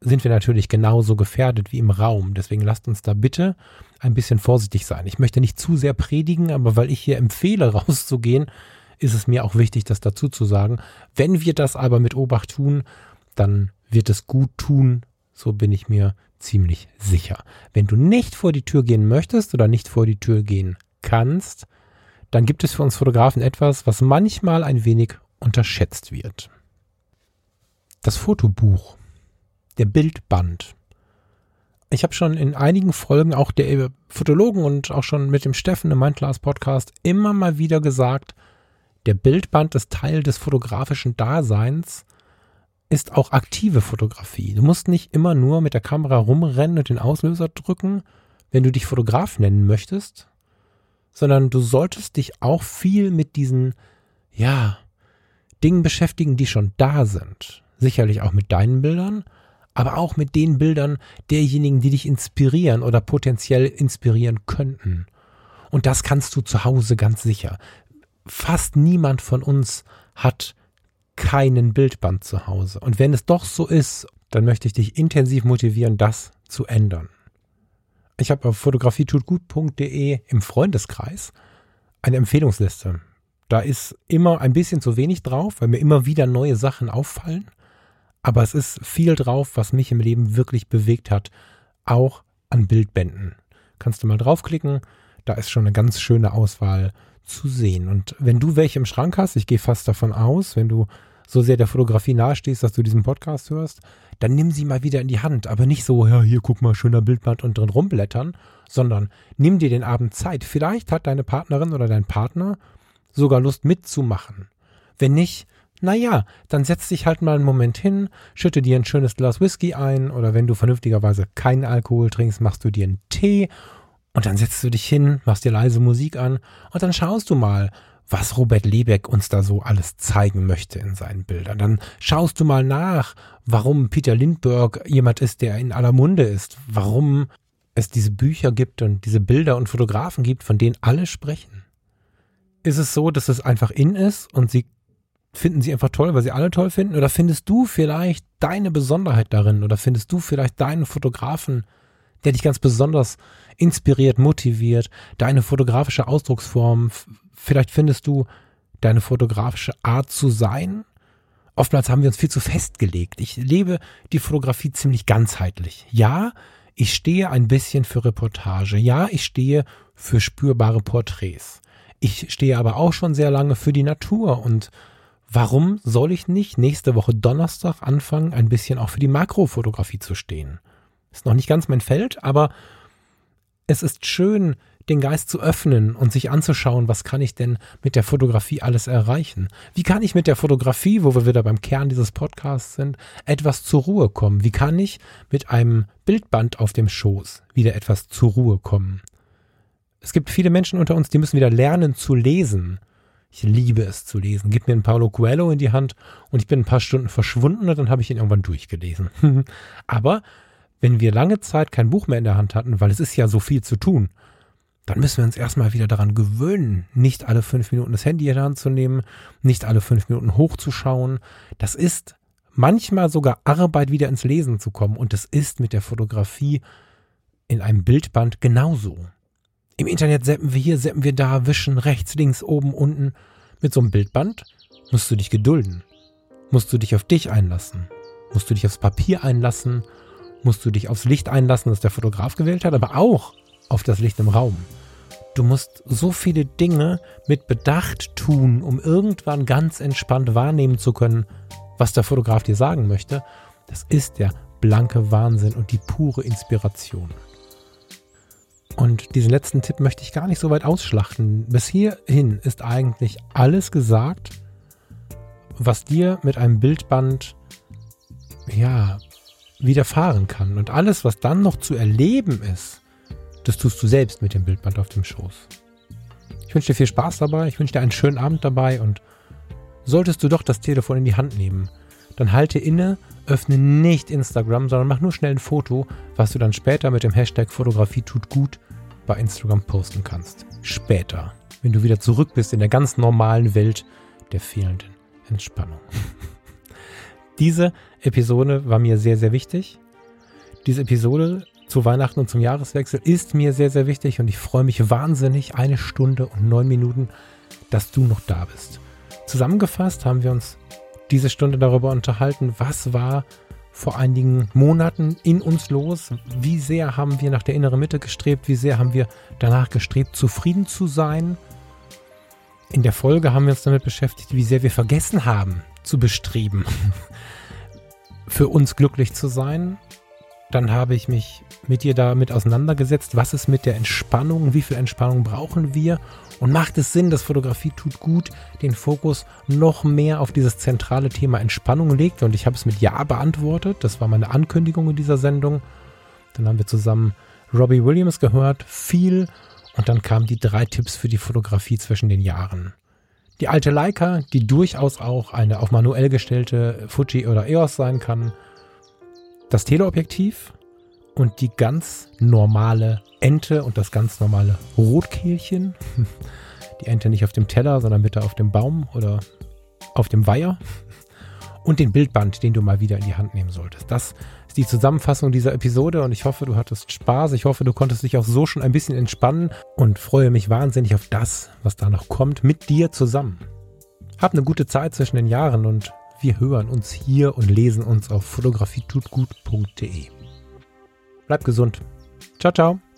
[SPEAKER 1] sind wir natürlich genauso gefährdet wie im Raum. Deswegen lasst uns da bitte ein bisschen vorsichtig sein. Ich möchte nicht zu sehr predigen, aber weil ich hier empfehle, rauszugehen, ist es mir auch wichtig, das dazu zu sagen. Wenn wir das aber mit Obacht tun, dann wird es gut tun, so bin ich mir ziemlich sicher. Wenn du nicht vor die Tür gehen möchtest oder nicht vor die Tür gehen kannst, dann gibt es für uns Fotografen etwas, was manchmal ein wenig unterschätzt wird. Das Fotobuch, der Bildband. Ich habe schon in einigen Folgen auch der Fotologen und auch schon mit dem Steffen im Mindclass Podcast immer mal wieder gesagt, der Bildband ist Teil des fotografischen Daseins, ist auch aktive Fotografie. Du musst nicht immer nur mit der Kamera rumrennen und den Auslöser drücken, wenn du dich Fotograf nennen möchtest, sondern du solltest dich auch viel mit diesen, ja, Dingen beschäftigen, die schon da sind. Sicherlich auch mit deinen Bildern, aber auch mit den Bildern derjenigen, die dich inspirieren oder potenziell inspirieren könnten. Und das kannst du zu Hause ganz sicher. Fast niemand von uns hat keinen Bildband zu Hause. Und wenn es doch so ist, dann möchte ich dich intensiv motivieren, das zu ändern. Ich habe auf fotografietutgut.de im Freundeskreis eine Empfehlungsliste. Da ist immer ein bisschen zu wenig drauf, weil mir immer wieder neue Sachen auffallen. Aber es ist viel drauf, was mich im Leben wirklich bewegt hat, auch an Bildbänden. Kannst du mal draufklicken, da ist schon eine ganz schöne Auswahl zu sehen. Und wenn du welche im Schrank hast, ich gehe fast davon aus, wenn du so sehr der Fotografie nahestehst, dass du diesen Podcast hörst, dann nimm sie mal wieder in die Hand. Aber nicht so, ja, hier guck mal, schöner Bildband und drin rumblättern, sondern nimm dir den Abend Zeit. Vielleicht hat deine Partnerin oder dein Partner sogar Lust mitzumachen. Wenn nicht, naja, dann setz dich halt mal einen Moment hin, schütte dir ein schönes Glas Whisky ein oder wenn du vernünftigerweise keinen Alkohol trinkst, machst du dir einen Tee und dann setzt du dich hin, machst dir leise Musik an und dann schaust du mal, was Robert Lebeck uns da so alles zeigen möchte in seinen Bildern. Dann schaust du mal nach, warum Peter Lindbergh jemand ist, der in aller Munde ist, warum es diese Bücher gibt und diese Bilder und Fotografen gibt, von denen alle sprechen. Ist es so, dass es einfach in ist und sie finden sie einfach toll, weil sie alle toll finden? Oder findest du vielleicht deine Besonderheit darin? Oder findest du vielleicht deinen Fotografen, der dich ganz besonders inspiriert, motiviert, deine fotografische Ausdrucksform? Vielleicht findest du deine fotografische Art zu sein? Oftmals haben wir uns viel zu festgelegt. Ich lebe die Fotografie ziemlich ganzheitlich. Ja, ich stehe ein bisschen für Reportage. Ja, ich stehe für spürbare Porträts. Ich stehe aber auch schon sehr lange für die Natur und warum soll ich nicht nächste Woche Donnerstag anfangen, ein bisschen auch für die Makrofotografie zu stehen? Ist noch nicht ganz mein Feld, aber es ist schön, den Geist zu öffnen und sich anzuschauen, was kann ich denn mit der Fotografie alles erreichen? Wie kann ich mit der Fotografie, wo wir wieder beim Kern dieses Podcasts sind, etwas zur Ruhe kommen? Wie kann ich mit einem Bildband auf dem Schoß wieder etwas zur Ruhe kommen? Es gibt viele Menschen unter uns, die müssen wieder lernen zu lesen. Ich liebe es zu lesen. Gib mir ein Paulo Coelho in die Hand und ich bin ein paar Stunden verschwunden und dann habe ich ihn irgendwann durchgelesen. Aber wenn wir lange Zeit kein Buch mehr in der Hand hatten, weil es ist ja so viel zu tun, dann müssen wir uns erstmal wieder daran gewöhnen, nicht alle fünf Minuten das Handy in der Hand zu nehmen, nicht alle fünf Minuten hochzuschauen. Das ist manchmal sogar Arbeit, wieder ins Lesen zu kommen. Und das ist mit der Fotografie in einem Bildband genauso. Im Internet seppen wir hier, seppen wir da, wischen rechts, links, oben, unten. Mit so einem Bildband musst du dich gedulden. Musst du dich auf dich einlassen. Musst du dich aufs Papier einlassen. Musst du dich aufs Licht einlassen, das der Fotograf gewählt hat, aber auch auf das Licht im Raum. Du musst so viele Dinge mit Bedacht tun, um irgendwann ganz entspannt wahrnehmen zu können, was der Fotograf dir sagen möchte. Das ist der blanke Wahnsinn und die pure Inspiration. Und diesen letzten Tipp möchte ich gar nicht so weit ausschlachten. Bis hierhin ist eigentlich alles gesagt, was dir mit einem Bildband ja widerfahren kann. Und alles, was dann noch zu erleben ist, das tust du selbst mit dem Bildband auf dem Schoß. Ich wünsche dir viel Spaß dabei, ich wünsche dir einen schönen Abend dabei und solltest du doch das Telefon in die Hand nehmen, dann halte inne, öffne nicht Instagram, sondern mach nur schnell ein Foto, was du dann später mit dem Hashtag Fotografie tut gut bei Instagram posten kannst. Später, wenn du wieder zurück bist in der ganz normalen Welt der fehlenden Entspannung. Diese Episode war mir sehr, sehr wichtig. Diese Episode zu Weihnachten und zum Jahreswechsel ist mir sehr, sehr wichtig und ich freue mich wahnsinnig, eine Stunde und neun Minuten, dass du noch da bist. Zusammengefasst haben wir uns diese Stunde darüber unterhalten, was war vor einigen Monaten in uns los? Wie sehr haben wir nach der inneren Mitte gestrebt? Wie sehr haben wir danach gestrebt, zufrieden zu sein? In der Folge haben wir uns damit beschäftigt, wie sehr wir vergessen haben zu bestreben, für uns glücklich zu sein. Dann habe ich mich mit dir damit auseinandergesetzt, was ist mit der Entspannung, wie viel Entspannung brauchen wir und macht es Sinn, dass Fotografie tut gut den Fokus noch mehr auf dieses zentrale Thema Entspannung legt? Und ich habe es mit Ja beantwortet. Das war meine Ankündigung in dieser Sendung. Dann haben wir zusammen Robbie Williams gehört, viel. Und dann kamen die drei Tipps für die Fotografie zwischen den Jahren. Die alte Leica, die durchaus auch eine auf manuell gestellte Fuji oder EOS sein kann. Das Teleobjektiv und die ganz normale Ente und das ganz normale Rotkehlchen. Die Ente nicht auf dem Teller, sondern bitte auf dem Baum oder auf dem Weiher. Und den Bildband, den du mal wieder in die Hand nehmen solltest. Das ist die Zusammenfassung dieser Episode und ich hoffe, du hattest Spaß. Ich hoffe, du konntest dich auch so schon ein bisschen entspannen und freue mich wahnsinnig auf das, was da noch kommt, mit dir zusammen. Hab eine gute Zeit zwischen den Jahren und wir hören uns hier und lesen uns auf fotografietutgut.de. Bleib gesund. Ciao, ciao.